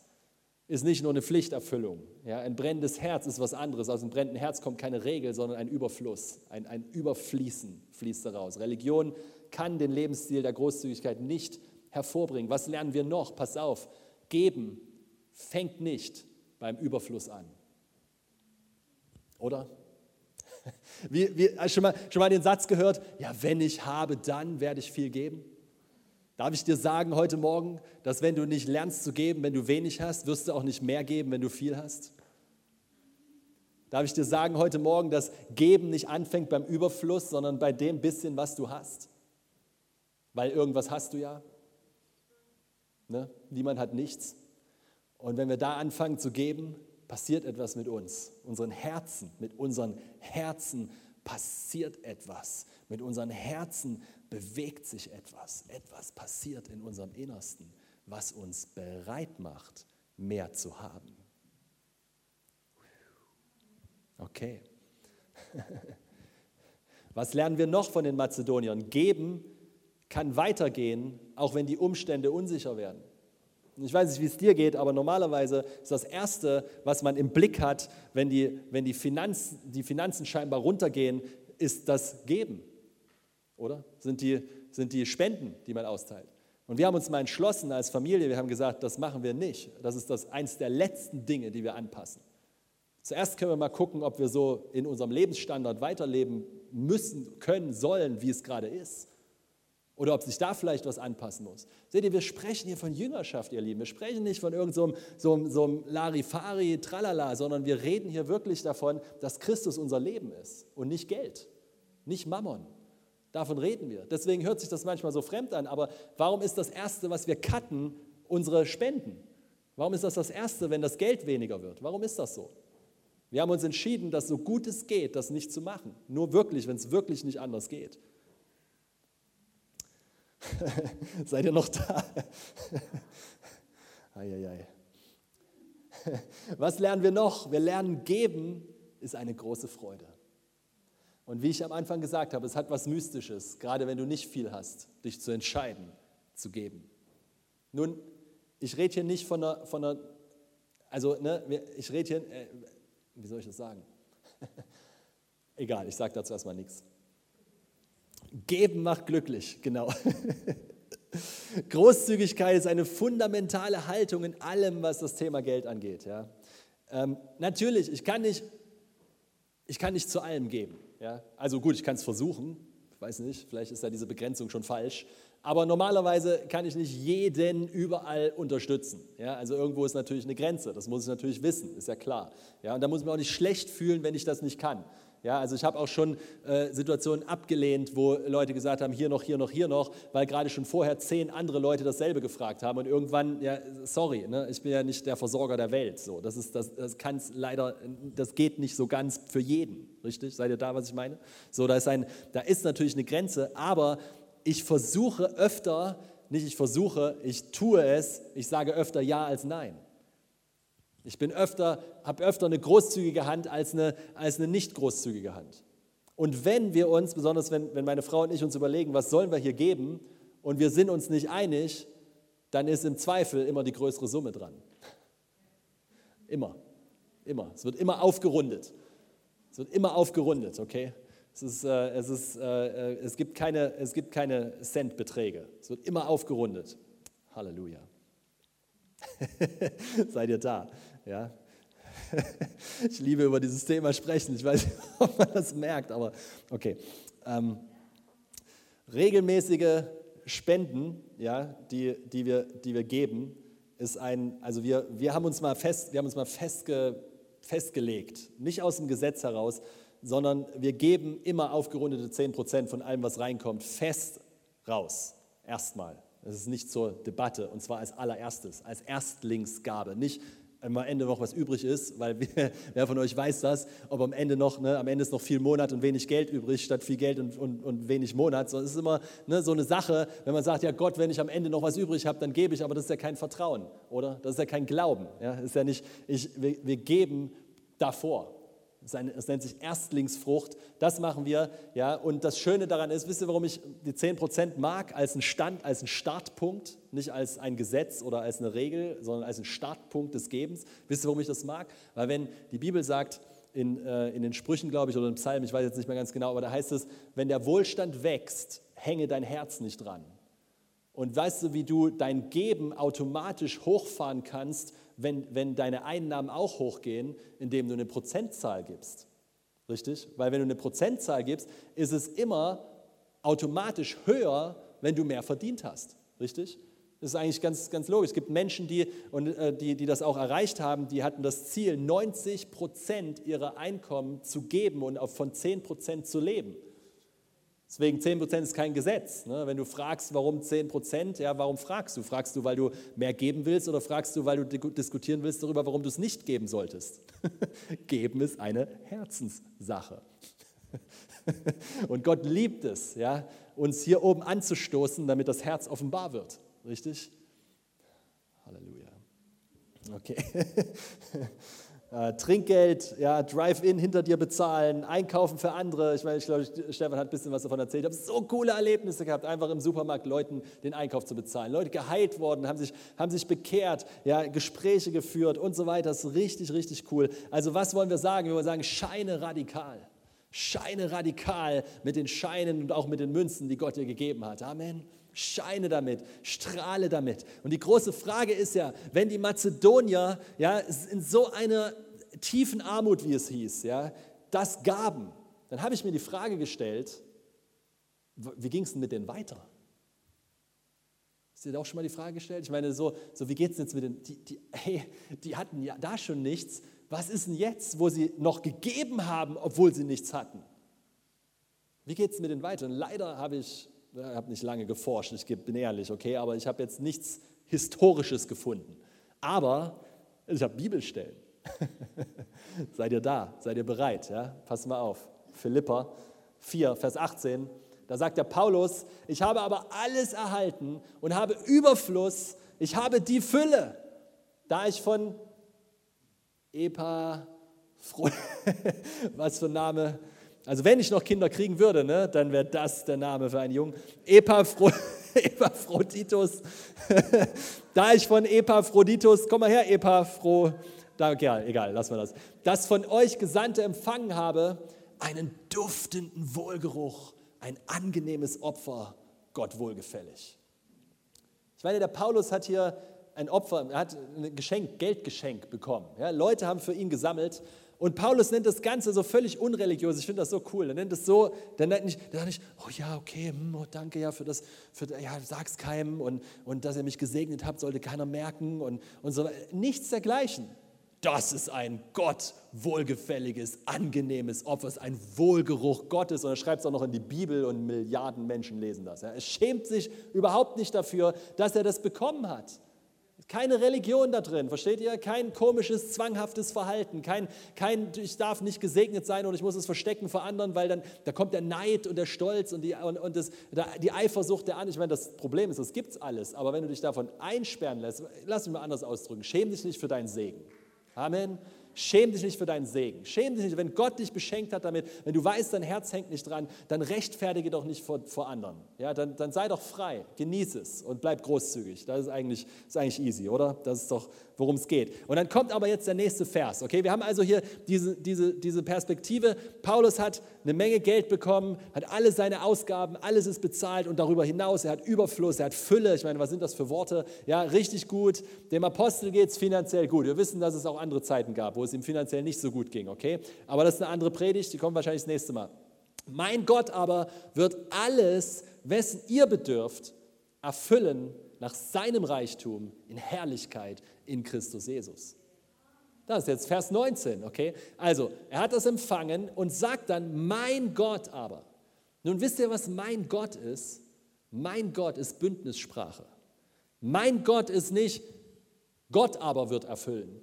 A: ist nicht nur eine Pflichterfüllung. Ja, ein brennendes Herz ist was anderes. Aus einem brennenden Herz kommt keine Regel, sondern ein Überfluss, ein, ein Überfließen fließt daraus. Religion kann den Lebensstil der Großzügigkeit nicht hervorbringen. Was lernen wir noch? Pass auf, geben fängt nicht beim Überfluss an. Oder? Wie, wie, schon, mal, schon mal den Satz gehört, ja, wenn ich habe, dann werde ich viel geben? Darf ich dir sagen heute Morgen, dass wenn du nicht lernst zu geben, wenn du wenig hast, wirst du auch nicht mehr geben, wenn du viel hast? Darf ich dir sagen heute Morgen, dass Geben nicht anfängt beim Überfluss, sondern bei dem bisschen, was du hast? Weil irgendwas hast du ja. Ne? Niemand hat nichts. Und wenn wir da anfangen zu geben, passiert etwas mit uns, unseren Herzen, mit unseren Herzen passiert etwas. Mit unseren Herzen bewegt sich etwas. Etwas passiert in unserem Innersten, was uns bereit macht, mehr zu haben. Okay. Was lernen wir noch von den Mazedoniern? Geben kann weitergehen, auch wenn die Umstände unsicher werden. Ich weiß nicht, wie es dir geht, aber normalerweise ist das Erste, was man im Blick hat, wenn die, wenn die, Finanz, die Finanzen scheinbar runtergehen, ist das Geben. Oder? Sind die, sind die Spenden, die man austeilt. Und wir haben uns mal entschlossen als Familie, wir haben gesagt, das machen wir nicht. Das ist das eins der letzten Dinge, die wir anpassen. Zuerst können wir mal gucken, ob wir so in unserem Lebensstandard weiterleben müssen, können, sollen, wie es gerade ist. Oder ob sich da vielleicht was anpassen muss. Seht ihr, wir sprechen hier von Jüngerschaft, ihr Lieben. Wir sprechen nicht von irgendeinem so, so, so Larifari, Tralala, sondern wir reden hier wirklich davon, dass Christus unser Leben ist und nicht Geld, nicht Mammon. Davon reden wir. Deswegen hört sich das manchmal so fremd an. Aber warum ist das Erste, was wir cutten, unsere Spenden? Warum ist das das Erste, wenn das Geld weniger wird? Warum ist das so? Wir haben uns entschieden, dass so gut es geht, das nicht zu machen. Nur wirklich, wenn es wirklich nicht anders geht. Seid ihr noch da? Eieiei. Was lernen wir noch? Wir lernen, geben ist eine große Freude. Und wie ich am Anfang gesagt habe, es hat was Mystisches, gerade wenn du nicht viel hast, dich zu entscheiden, zu geben. Nun, ich rede hier nicht von einer, von einer also ne, ich rede hier, äh, wie soll ich das sagen? Egal, ich sage dazu erstmal nichts. Geben macht glücklich, genau. Großzügigkeit ist eine fundamentale Haltung in allem, was das Thema Geld angeht. Ja. Ähm, natürlich, ich kann, nicht, ich kann nicht zu allem geben. Ja. Also gut, ich kann es versuchen. Ich weiß nicht, vielleicht ist da diese Begrenzung schon falsch. Aber normalerweise kann ich nicht jeden überall unterstützen. Ja, also irgendwo ist natürlich eine Grenze, das muss ich natürlich wissen, ist ja klar. Ja, und da muss ich mich auch nicht schlecht fühlen, wenn ich das nicht kann. Ja, also ich habe auch schon äh, Situationen abgelehnt, wo Leute gesagt haben, hier noch, hier noch, hier noch, weil gerade schon vorher zehn andere Leute dasselbe gefragt haben und irgendwann, ja, sorry, ne, ich bin ja nicht der Versorger der Welt. So, das ist, das, das kann leider, das geht nicht so ganz für jeden, richtig? Seid ihr da, was ich meine? So, da ist ein, da ist natürlich eine Grenze, aber ich versuche öfter, nicht ich versuche, ich tue es, ich sage öfter Ja als Nein. Ich bin öfter, habe öfter eine großzügige Hand als eine, als eine nicht großzügige Hand. Und wenn wir uns, besonders wenn, wenn meine Frau und ich uns überlegen, was sollen wir hier geben, und wir sind uns nicht einig, dann ist im Zweifel immer die größere Summe dran. Immer, immer. Es wird immer aufgerundet. Es wird immer aufgerundet, okay? Es, ist, äh, es, ist, äh, es, gibt keine, es gibt keine Centbeträge. Es wird immer aufgerundet. Halleluja. Seid ihr da? Ja? ich liebe über dieses Thema sprechen. Ich weiß nicht, ob man das merkt, aber okay. Ähm, regelmäßige Spenden, ja, die, die, wir, die wir geben, ist ein, also wir, wir haben uns mal, fest, wir haben uns mal festge, festgelegt, nicht aus dem Gesetz heraus, sondern wir geben immer aufgerundete 10 Prozent von allem, was reinkommt, fest raus. Erstmal. Das ist nicht zur Debatte und zwar als allererstes, als Erstlingsgabe. Nicht am Ende noch was übrig ist, weil wer, wer von euch weiß das, ob am Ende noch, ne, am Ende ist noch viel Monat und wenig Geld übrig, statt viel Geld und, und, und wenig Monat. So, es ist immer ne, so eine Sache, wenn man sagt, ja Gott, wenn ich am Ende noch was übrig habe, dann gebe ich, aber das ist ja kein Vertrauen, oder? Das ist ja kein Glauben. Ja? Das ist ja nicht, ich, wir, wir geben davor. Es nennt sich Erstlingsfrucht. Das machen wir. Ja? Und das Schöne daran ist, wisst ihr, warum ich die 10% mag? Als einen Stand, als einen Startpunkt, nicht als ein Gesetz oder als eine Regel, sondern als einen Startpunkt des Gebens. Wisst ihr, warum ich das mag? Weil wenn die Bibel sagt, in, äh, in den Sprüchen, glaube ich, oder im Psalm, ich weiß jetzt nicht mehr ganz genau, aber da heißt es, wenn der Wohlstand wächst, hänge dein Herz nicht dran. Und weißt du, wie du dein Geben automatisch hochfahren kannst, wenn, wenn deine Einnahmen auch hochgehen, indem du eine Prozentzahl gibst. Richtig? Weil wenn du eine Prozentzahl gibst, ist es immer automatisch höher, wenn du mehr verdient hast. Richtig? Das ist eigentlich ganz, ganz logisch. Es gibt Menschen, die, und, äh, die, die das auch erreicht haben, die hatten das Ziel, 90 Prozent ihrer Einkommen zu geben und auf von 10 Prozent zu leben. Deswegen 10% ist kein Gesetz. Ne? Wenn du fragst, warum 10%, ja, warum fragst du? Fragst du, weil du mehr geben willst oder fragst du, weil du diskutieren willst darüber, warum du es nicht geben solltest? geben ist eine Herzenssache. Und Gott liebt es, ja, uns hier oben anzustoßen, damit das Herz offenbar wird. Richtig? Halleluja. Okay. Äh, Trinkgeld, ja, Drive-In hinter dir bezahlen, einkaufen für andere. Ich meine, ich glaube, Stefan hat ein bisschen was davon erzählt. Ich habe so coole Erlebnisse gehabt, einfach im Supermarkt Leuten den Einkauf zu bezahlen. Leute geheilt worden, haben sich, haben sich bekehrt, ja, Gespräche geführt und so weiter. Das ist richtig, richtig cool. Also was wollen wir sagen? Wir wollen sagen, scheine radikal. Scheine radikal mit den Scheinen und auch mit den Münzen, die Gott dir gegeben hat. Amen. Scheine damit, strahle damit. Und die große Frage ist ja, wenn die Mazedonier ja, in so einer tiefen Armut, wie es hieß, ja, das gaben, dann habe ich mir die Frage gestellt, wie ging es denn mit denen weiter? Hast du dir auch schon mal die Frage gestellt? Ich meine, so, so wie geht es jetzt mit den, die, die, hey, die hatten ja da schon nichts. Was ist denn jetzt, wo sie noch gegeben haben, obwohl sie nichts hatten? Wie geht es mit denen weiter? Und leider habe ich habe nicht lange geforscht, ich bin ehrlich, okay, aber ich habe jetzt nichts Historisches gefunden. Aber ich habe Bibelstellen. seid ihr da? Seid ihr bereit? Ja? Passt mal auf. Philippa 4, Vers 18. Da sagt der Paulus, ich habe aber alles erhalten und habe Überfluss, ich habe die Fülle, da ich von Epa, was für ein Name, also wenn ich noch Kinder kriegen würde, ne, dann wäre das der Name für einen Jungen. Epaphro Epaphroditus. da ich von Epaphroditus, komm mal her, Epaphro, da, egal, egal, lassen wir das. Das von euch Gesandte empfangen habe, einen duftenden Wohlgeruch, ein angenehmes Opfer, Gott wohlgefällig. Ich meine, der Paulus hat hier ein Opfer, er hat ein Geschenk, Geldgeschenk bekommen. Ja, Leute haben für ihn gesammelt und Paulus nennt das Ganze so völlig unreligiös. Ich finde das so cool. Er nennt es so, der nennt nicht, der sagt nicht, oh ja, okay, hm, oh, danke ja für das, für, ja, sag's keinem und, und dass ihr mich gesegnet habt, sollte keiner merken und, und so. Nichts dergleichen. Das ist ein Gott wohlgefälliges, angenehmes Opfer, ist ein Wohlgeruch Gottes. Und er schreibt es auch noch in die Bibel und Milliarden Menschen lesen das. Er schämt sich überhaupt nicht dafür, dass er das bekommen hat. Keine Religion da drin, versteht ihr? Kein komisches, zwanghaftes Verhalten. Kein, kein, ich darf nicht gesegnet sein und ich muss es verstecken vor anderen, weil dann da kommt der Neid und der Stolz und die, und, und das, die Eifersucht der anderen. Ich meine, das Problem ist, das gibt es alles. Aber wenn du dich davon einsperren lässt, lass mich mal anders ausdrücken, schäm dich nicht für deinen Segen. Amen. Schäm dich nicht für deinen Segen. Schäm dich nicht, wenn Gott dich beschenkt hat damit, wenn du weißt, dein Herz hängt nicht dran, dann rechtfertige doch nicht vor, vor anderen. Ja, dann, dann sei doch frei, genieße es und bleib großzügig. Das ist eigentlich, ist eigentlich easy, oder? Das ist doch, worum es geht. Und dann kommt aber jetzt der nächste Vers. Okay, wir haben also hier diese, diese, diese Perspektive. Paulus hat eine Menge Geld bekommen, hat alle seine Ausgaben, alles ist bezahlt und darüber hinaus, er hat Überfluss, er hat Fülle. Ich meine, was sind das für Worte? Ja, richtig gut. Dem Apostel geht es finanziell gut. Wir wissen, dass es auch andere Zeiten gab, wo es ihm finanziell nicht so gut ging, okay? Aber das ist eine andere Predigt, die kommt wahrscheinlich das nächste Mal. Mein Gott aber wird alles, wessen ihr bedürft, erfüllen nach seinem Reichtum in Herrlichkeit in Christus Jesus. Das ist jetzt Vers 19, okay? Also, er hat das empfangen und sagt dann, mein Gott aber. Nun wisst ihr, was mein Gott ist? Mein Gott ist Bündnissprache. Mein Gott ist nicht, Gott aber wird erfüllen,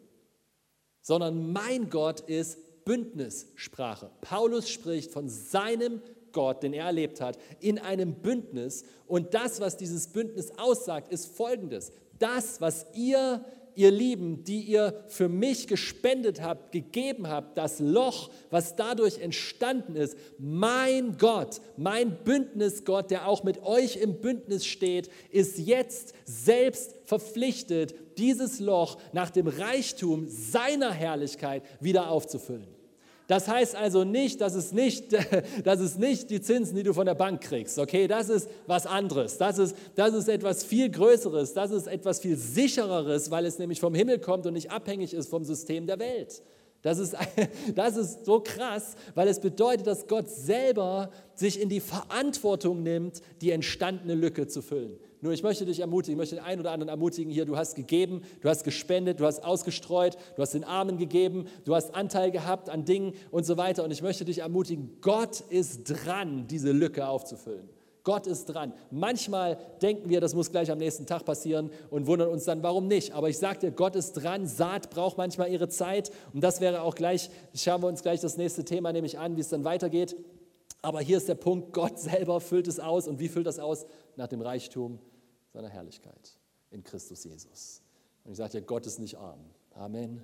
A: sondern mein Gott ist Bündnissprache. Paulus spricht von seinem Gott, den er erlebt hat, in einem Bündnis. Und das, was dieses Bündnis aussagt, ist folgendes. Das, was ihr ihr Lieben, die ihr für mich gespendet habt, gegeben habt, das Loch, was dadurch entstanden ist, mein Gott, mein Bündnisgott, der auch mit euch im Bündnis steht, ist jetzt selbst verpflichtet, dieses Loch nach dem Reichtum seiner Herrlichkeit wieder aufzufüllen. Das heißt also nicht, dass es nicht, dass es nicht die Zinsen, die du von der Bank kriegst, okay? Das ist was anderes. Das ist, das ist etwas viel Größeres. Das ist etwas viel sichereres, weil es nämlich vom Himmel kommt und nicht abhängig ist vom System der Welt. Das ist, das ist so krass, weil es bedeutet, dass Gott selber sich in die Verantwortung nimmt, die entstandene Lücke zu füllen. Nur ich möchte dich ermutigen, ich möchte den einen oder anderen ermutigen hier, du hast gegeben, du hast gespendet, du hast ausgestreut, du hast den Armen gegeben, du hast Anteil gehabt an Dingen und so weiter. Und ich möchte dich ermutigen, Gott ist dran, diese Lücke aufzufüllen. Gott ist dran. Manchmal denken wir, das muss gleich am nächsten Tag passieren und wundern uns dann, warum nicht. Aber ich sage dir, Gott ist dran. Saat braucht manchmal ihre Zeit. Und das wäre auch gleich, schauen wir uns gleich das nächste Thema nämlich an, wie es dann weitergeht. Aber hier ist der Punkt, Gott selber füllt es aus. Und wie füllt das aus? Nach dem Reichtum seiner Herrlichkeit in Christus Jesus. Und ich sage dir, Gott ist nicht arm. Amen.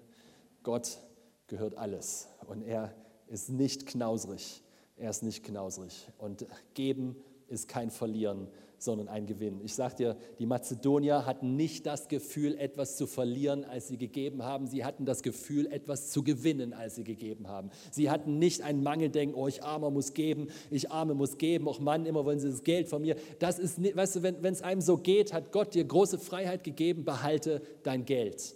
A: Gott gehört alles und er ist nicht knausrig. Er ist nicht knausrig. Und geben ist kein Verlieren, sondern ein Gewinn. Ich sage dir, die Mazedonier hatten nicht das Gefühl, etwas zu verlieren, als sie gegeben haben. Sie hatten das Gefühl, etwas zu gewinnen, als sie gegeben haben. Sie hatten nicht ein Mangeldenken, oh, ich Armer muss geben, ich Arme muss geben, auch Mann, immer wollen sie das Geld von mir. Das ist, weißt du, wenn es einem so geht, hat Gott dir große Freiheit gegeben, behalte dein Geld.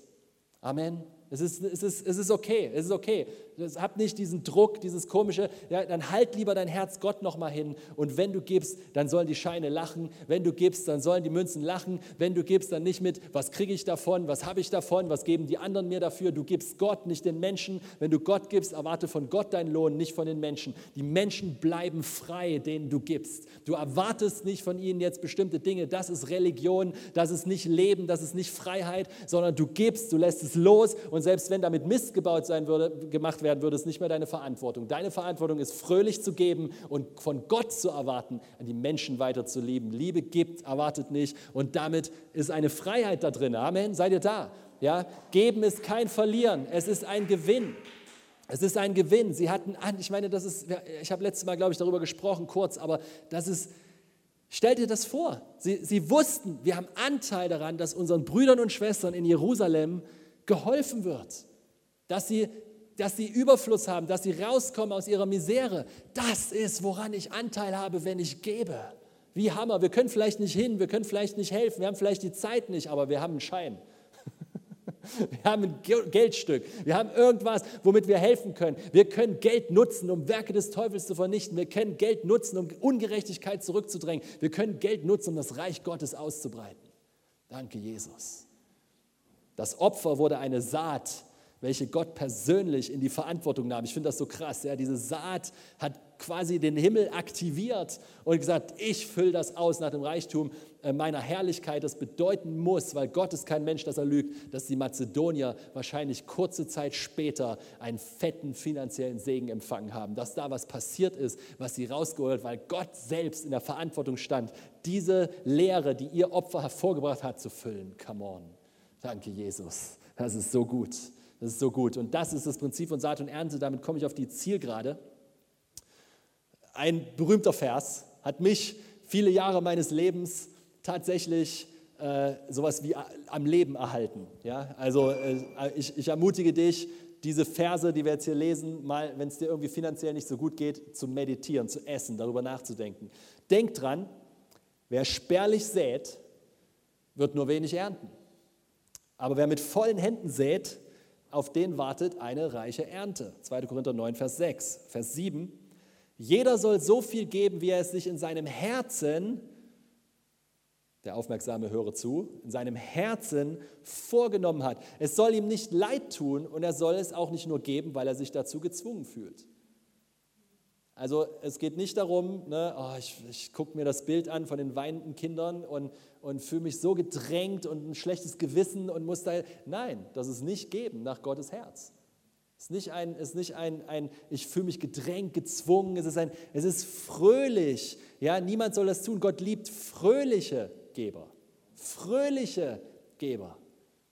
A: Amen. Es ist, es, ist, es ist okay, es ist okay. Hab nicht diesen Druck, dieses komische, ja, dann halt lieber dein Herz Gott nochmal hin. Und wenn du gibst, dann sollen die Scheine lachen. Wenn du gibst, dann sollen die Münzen lachen. Wenn du gibst, dann nicht mit, was kriege ich davon, was habe ich davon, was geben die anderen mir dafür. Du gibst Gott, nicht den Menschen. Wenn du Gott gibst, erwarte von Gott deinen Lohn, nicht von den Menschen. Die Menschen bleiben frei, denen du gibst. Du erwartest nicht von ihnen jetzt bestimmte Dinge. Das ist Religion, das ist nicht Leben, das ist nicht Freiheit, sondern du gibst, du lässt es los und selbst wenn damit Mist gebaut sein würde, gemacht werden würde, ist nicht mehr deine Verantwortung. Deine Verantwortung ist, fröhlich zu geben und von Gott zu erwarten, an die Menschen weiter zu lieben. Liebe gibt, erwartet nicht. Und damit ist eine Freiheit da drin. Amen. Seid ihr da? Ja? Geben ist kein Verlieren, es ist ein Gewinn. Es ist ein Gewinn. Sie hatten an, ich meine, das ist, ich habe letztes Mal, glaube ich, darüber gesprochen, kurz, aber das ist, Stell dir das vor. Sie, sie, wussten, wir haben Anteil daran, dass unseren Brüdern und Schwestern in Jerusalem geholfen wird, dass sie, dass sie Überfluss haben, dass sie rauskommen aus ihrer Misere. Das ist, woran ich Anteil habe, wenn ich gebe. Wie Hammer. Wir können vielleicht nicht hin, wir können vielleicht nicht helfen, wir haben vielleicht die Zeit nicht, aber wir haben einen Schein. Wir haben ein Geldstück. Wir haben irgendwas, womit wir helfen können. Wir können Geld nutzen, um Werke des Teufels zu vernichten. Wir können Geld nutzen, um Ungerechtigkeit zurückzudrängen. Wir können Geld nutzen, um das Reich Gottes auszubreiten. Danke, Jesus. Das Opfer wurde eine Saat, welche Gott persönlich in die Verantwortung nahm. Ich finde das so krass. Ja? Diese Saat hat quasi den Himmel aktiviert und gesagt, ich fülle das aus nach dem Reichtum äh, meiner Herrlichkeit. Das bedeuten muss, weil Gott ist kein Mensch, dass er lügt, dass die Mazedonier wahrscheinlich kurze Zeit später einen fetten finanziellen Segen empfangen haben. Dass da was passiert ist, was sie rausgeholt, weil Gott selbst in der Verantwortung stand, diese Lehre, die ihr Opfer hervorgebracht hat, zu füllen. Come on. Danke, Jesus. Das ist so gut. Das ist so gut. Und das ist das Prinzip von Saat und Ernte. Damit komme ich auf die Zielgerade. Ein berühmter Vers hat mich viele Jahre meines Lebens tatsächlich äh, sowas wie am Leben erhalten. Ja? Also äh, ich, ich ermutige dich, diese Verse, die wir jetzt hier lesen, mal, wenn es dir irgendwie finanziell nicht so gut geht, zu meditieren, zu essen, darüber nachzudenken. Denk dran, wer spärlich sät, wird nur wenig ernten. Aber wer mit vollen Händen sät, auf den wartet eine reiche Ernte. 2. Korinther 9, Vers 6. Vers 7. Jeder soll so viel geben, wie er es sich in seinem Herzen, der Aufmerksame höre zu, in seinem Herzen vorgenommen hat. Es soll ihm nicht leid tun und er soll es auch nicht nur geben, weil er sich dazu gezwungen fühlt. Also es geht nicht darum, ne, oh, ich, ich gucke mir das Bild an von den weinenden Kindern und, und fühle mich so gedrängt und ein schlechtes Gewissen und muss da... Nein, das ist nicht geben nach Gottes Herz. Es ist nicht ein, ist nicht ein, ein ich fühle mich gedrängt, gezwungen, es ist, ein, es ist fröhlich. Ja, niemand soll das tun. Gott liebt fröhliche Geber. Fröhliche Geber.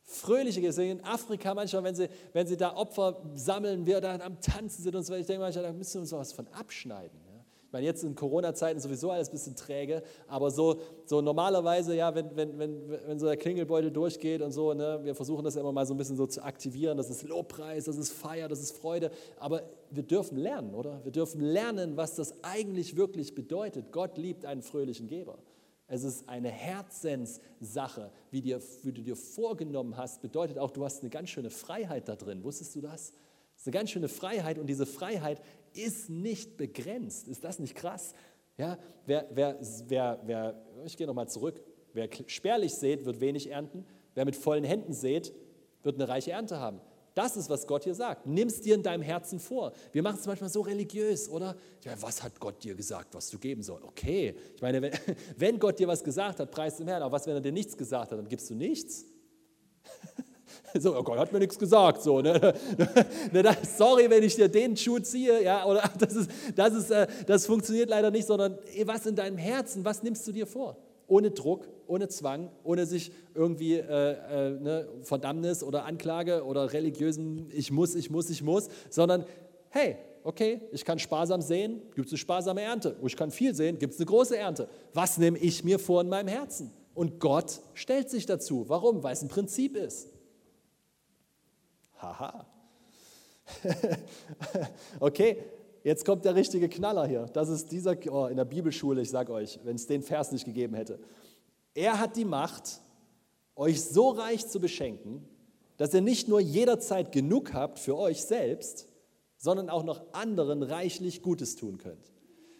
A: Fröhliche gesehen. In Afrika manchmal, wenn sie, wenn sie da Opfer sammeln, wir da am Tanzen sind und so, ich denke manchmal, da müssen wir uns was von abschneiden. Ja? Ich meine, jetzt in Corona-Zeiten sowieso alles ein bisschen träge, aber so, so normalerweise, ja, wenn, wenn, wenn, wenn so der Klingelbeutel durchgeht und so, ne, wir versuchen das immer mal so ein bisschen so zu aktivieren, das ist Lobpreis, das ist Feier, das ist Freude, aber wir dürfen lernen, oder? Wir dürfen lernen, was das eigentlich wirklich bedeutet. Gott liebt einen fröhlichen Geber. Es ist eine Herzenssache, wie, dir, wie du dir vorgenommen hast, bedeutet auch, du hast eine ganz schöne Freiheit da drin. Wusstest du das? Es ist eine ganz schöne Freiheit und diese Freiheit ist nicht begrenzt. Ist das nicht krass? Ja, wer, wer, wer, wer ich gehe nochmal zurück. Wer spärlich sät, wird wenig ernten. Wer mit vollen Händen sät, wird eine reiche Ernte haben. Das ist, was Gott hier sagt. Nimm es dir in deinem Herzen vor. Wir machen es manchmal so religiös, oder? Ja, was hat Gott dir gesagt, was du geben sollst? Okay, ich meine, wenn, wenn Gott dir was gesagt hat, preis dem Herrn. Aber was, wenn er dir nichts gesagt hat, dann gibst du nichts? So, oh Gott hat mir nichts gesagt. So, ne? Sorry, wenn ich dir den Schuh ziehe. Ja, oder das, ist, das, ist, äh, das funktioniert leider nicht, sondern was in deinem Herzen, was nimmst du dir vor? Ohne Druck, ohne Zwang, ohne sich irgendwie äh, äh, ne, Verdammnis oder Anklage oder religiösen Ich muss, ich muss, ich muss, sondern hey, okay, ich kann sparsam sehen, gibt es eine sparsame Ernte. Ich kann viel sehen, gibt es eine große Ernte. Was nehme ich mir vor in meinem Herzen? Und Gott stellt sich dazu. Warum? Weil es ein Prinzip ist. Haha. okay, jetzt kommt der richtige Knaller hier. Das ist dieser, oh, in der Bibelschule, ich sage euch, wenn es den Vers nicht gegeben hätte. Er hat die Macht, euch so reich zu beschenken, dass ihr nicht nur jederzeit genug habt für euch selbst, sondern auch noch anderen reichlich Gutes tun könnt.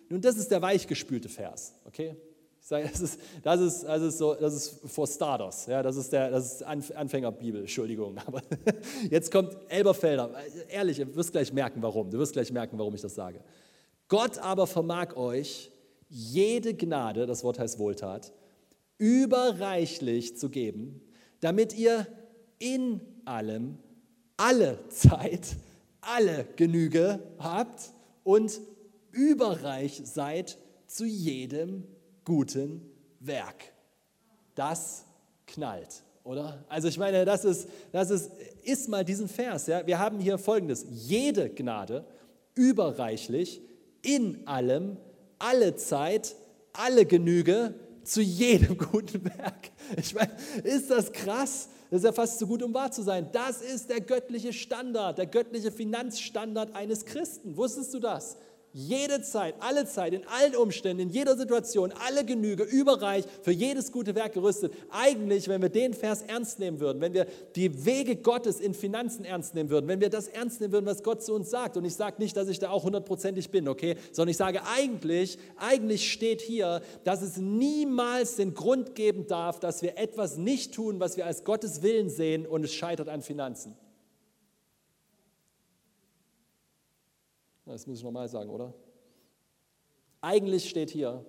A: Nun, das ist der weichgespülte Vers, okay? Ich sage, das ist, das ist, das ist, so, das ist for starters, ja, das ist, der, das ist Anfängerbibel, Entschuldigung. Aber jetzt kommt Elberfelder, ehrlich, du wirst gleich merken, warum. Du wirst gleich merken, warum ich das sage. Gott aber vermag euch jede Gnade, das Wort heißt Wohltat, überreichlich zu geben, damit ihr in allem, alle Zeit, alle Genüge habt und überreich seid zu jedem guten Werk. Das knallt, oder? Also ich meine, das ist, das ist, ist mal diesen Vers. Ja? Wir haben hier folgendes, jede Gnade überreichlich, in allem, alle Zeit, alle Genüge, zu jedem guten Werk. Ich meine, ist das krass? Das ist ja fast zu gut, um wahr zu sein. Das ist der göttliche Standard, der göttliche Finanzstandard eines Christen. Wusstest du das? Jede Zeit, alle Zeit, in allen Umständen, in jeder Situation, alle Genüge, überreich, für jedes gute Werk gerüstet. Eigentlich, wenn wir den Vers ernst nehmen würden, wenn wir die Wege Gottes in Finanzen ernst nehmen würden, wenn wir das ernst nehmen würden, was Gott zu uns sagt, und ich sage nicht, dass ich da auch hundertprozentig bin, okay, sondern ich sage eigentlich, eigentlich steht hier, dass es niemals den Grund geben darf, dass wir etwas nicht tun, was wir als Gottes Willen sehen und es scheitert an Finanzen. Das muss ich nochmal sagen, oder? Eigentlich steht hier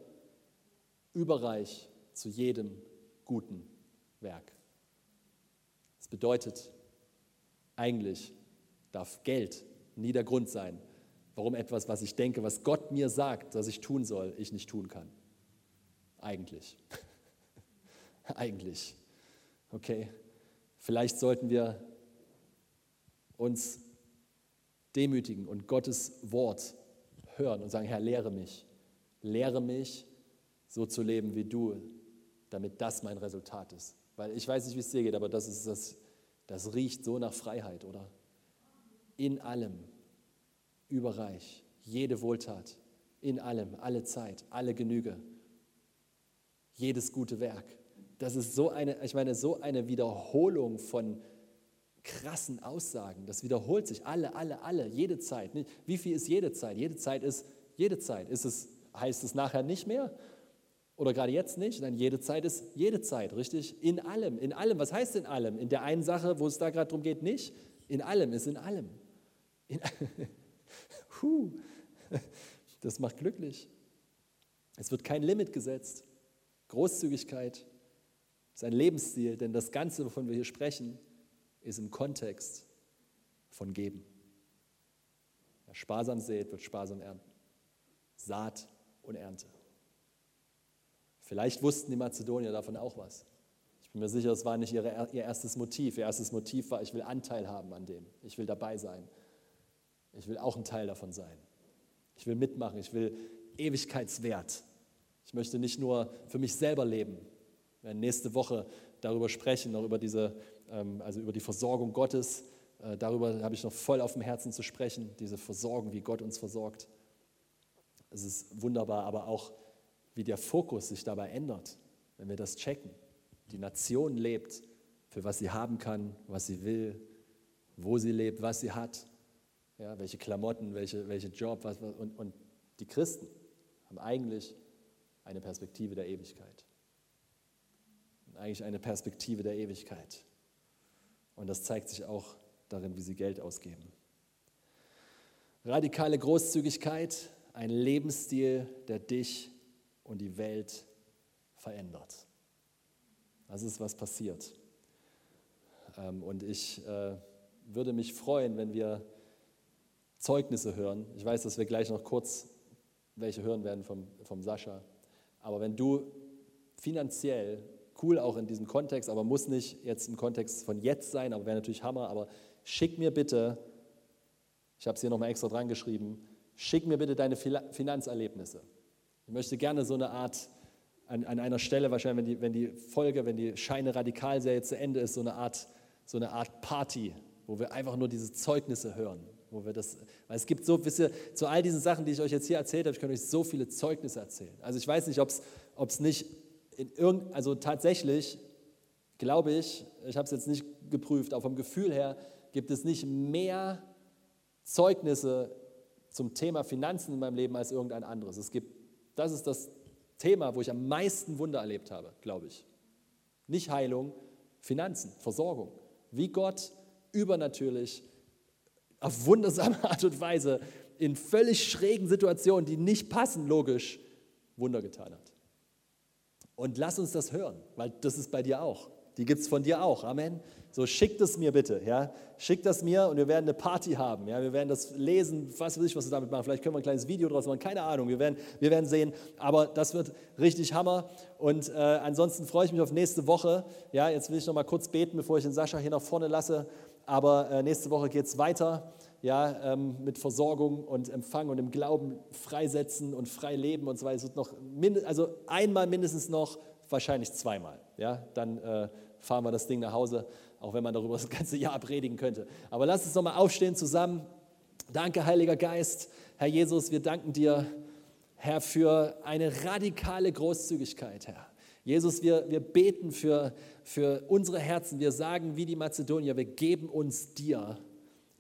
A: überreich zu jedem guten Werk. Das bedeutet, eigentlich darf Geld nie der Grund sein, warum etwas, was ich denke, was Gott mir sagt, dass ich tun soll, ich nicht tun kann. Eigentlich. Eigentlich. Okay? Vielleicht sollten wir uns demütigen und Gottes Wort hören und sagen, Herr, lehre mich, lehre mich, so zu leben wie du, damit das mein Resultat ist. Weil ich weiß nicht, wie es dir geht, aber das, ist das, das riecht so nach Freiheit, oder? In allem, überreich, jede Wohltat, in allem, alle Zeit, alle Genüge, jedes gute Werk. Das ist so eine, ich meine, so eine Wiederholung von krassen Aussagen. Das wiederholt sich alle, alle, alle, jede Zeit. Wie viel ist jede Zeit? Jede Zeit ist jede Zeit. Ist es, heißt es nachher nicht mehr? Oder gerade jetzt nicht? Nein, jede Zeit ist jede Zeit, richtig? In allem, in allem. Was heißt in allem? In der einen Sache, wo es da gerade darum geht, nicht? In allem ist in allem. In, huh, das macht glücklich. Es wird kein Limit gesetzt. Großzügigkeit ist ein Lebensstil, denn das Ganze, wovon wir hier sprechen, ist im Kontext von Geben. Wer sparsam sät, wird sparsam ernten. Saat und Ernte. Vielleicht wussten die Mazedonier davon auch was. Ich bin mir sicher, es war nicht ihre, ihr erstes Motiv. Ihr erstes Motiv war, ich will Anteil haben an dem. Ich will dabei sein. Ich will auch ein Teil davon sein. Ich will mitmachen. Ich will Ewigkeitswert. Ich möchte nicht nur für mich selber leben. Wir werden nächste Woche darüber sprechen, noch über diese, also über die Versorgung Gottes. Äh, darüber habe ich noch voll auf dem Herzen zu sprechen, diese Versorgung, wie Gott uns versorgt. Es ist wunderbar, aber auch wie der Fokus sich dabei ändert, wenn wir das checken. Die Nation lebt für was sie haben kann, was sie will, wo sie lebt, was sie hat, ja, welche Klamotten, welche, welche Job was, und, und die Christen haben eigentlich eine Perspektive der Ewigkeit. Eigentlich eine Perspektive der Ewigkeit. Und das zeigt sich auch darin, wie sie Geld ausgeben. Radikale Großzügigkeit, ein Lebensstil, der dich und die Welt verändert. Das ist, was passiert. Ähm, und ich äh, würde mich freuen, wenn wir Zeugnisse hören. Ich weiß, dass wir gleich noch kurz welche hören werden vom, vom Sascha. Aber wenn du finanziell, cool auch in diesem Kontext, aber muss nicht jetzt im Kontext von jetzt sein, aber wäre natürlich Hammer, aber schick mir bitte, ich habe es hier nochmal extra dran geschrieben, schick mir bitte deine Finanzerlebnisse. Ich möchte gerne so eine Art, an, an einer Stelle wahrscheinlich, wenn die, wenn die Folge, wenn die Scheine Radikalserie zu Ende ist, so eine Art, so eine Art Party, wo wir einfach nur diese Zeugnisse hören. Wo wir das, weil es gibt so, wisst ihr, zu all diesen Sachen, die ich euch jetzt hier erzählt habe, ich kann euch so viele Zeugnisse erzählen. Also ich weiß nicht, ob es nicht irgend, also tatsächlich glaube ich, ich habe es jetzt nicht geprüft, aber vom Gefühl her gibt es nicht mehr Zeugnisse zum Thema Finanzen in meinem Leben als irgendein anderes. Es gibt das ist das Thema, wo ich am meisten Wunder erlebt habe, glaube ich. Nicht Heilung, Finanzen, Versorgung. Wie Gott übernatürlich, auf wundersame Art und Weise, in völlig schrägen Situationen, die nicht passen, logisch, Wunder getan hat. Und lass uns das hören, weil das ist bei dir auch. Die gibt es von dir auch. Amen. So, schickt es mir bitte, ja. Schickt das mir und wir werden eine Party haben, ja. Wir werden das lesen, was weiß ich, was wir damit machen. Vielleicht können wir ein kleines Video draus machen, keine Ahnung. Wir werden, wir werden sehen, aber das wird richtig Hammer. Und äh, ansonsten freue ich mich auf nächste Woche. Ja, jetzt will ich noch mal kurz beten, bevor ich den Sascha hier nach vorne lasse. Aber äh, nächste Woche geht es weiter, ja, ähm, mit Versorgung und Empfang und im Glauben freisetzen und frei leben und so weiter. Noch, also einmal mindestens noch, wahrscheinlich zweimal. Ja, dann äh, fahren wir das Ding nach Hause auch wenn man darüber das ganze Jahr predigen könnte. Aber lass uns nochmal aufstehen zusammen. Danke, Heiliger Geist. Herr Jesus, wir danken dir, Herr, für eine radikale Großzügigkeit, Herr. Jesus, wir, wir beten für, für unsere Herzen. Wir sagen wie die Mazedonier, wir geben uns dir,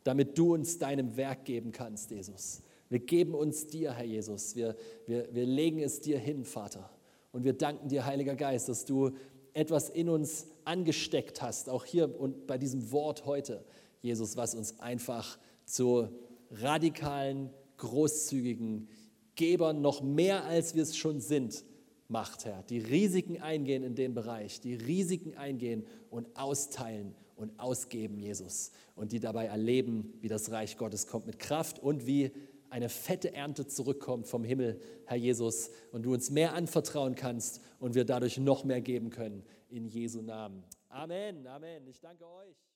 A: damit du uns deinem Werk geben kannst, Jesus. Wir geben uns dir, Herr Jesus. Wir, wir, wir legen es dir hin, Vater. Und wir danken dir, Heiliger Geist, dass du etwas in uns angesteckt hast, auch hier und bei diesem Wort heute, Jesus, was uns einfach zu radikalen, großzügigen Gebern noch mehr als wir es schon sind, macht, Herr. Die Risiken eingehen in dem Bereich, die Risiken eingehen und austeilen und ausgeben, Jesus. Und die dabei erleben, wie das Reich Gottes kommt mit Kraft und wie eine fette Ernte zurückkommt vom Himmel, Herr Jesus, und du uns mehr anvertrauen kannst und wir dadurch noch mehr geben können. In Jesu Namen. Amen, Amen. Ich danke euch.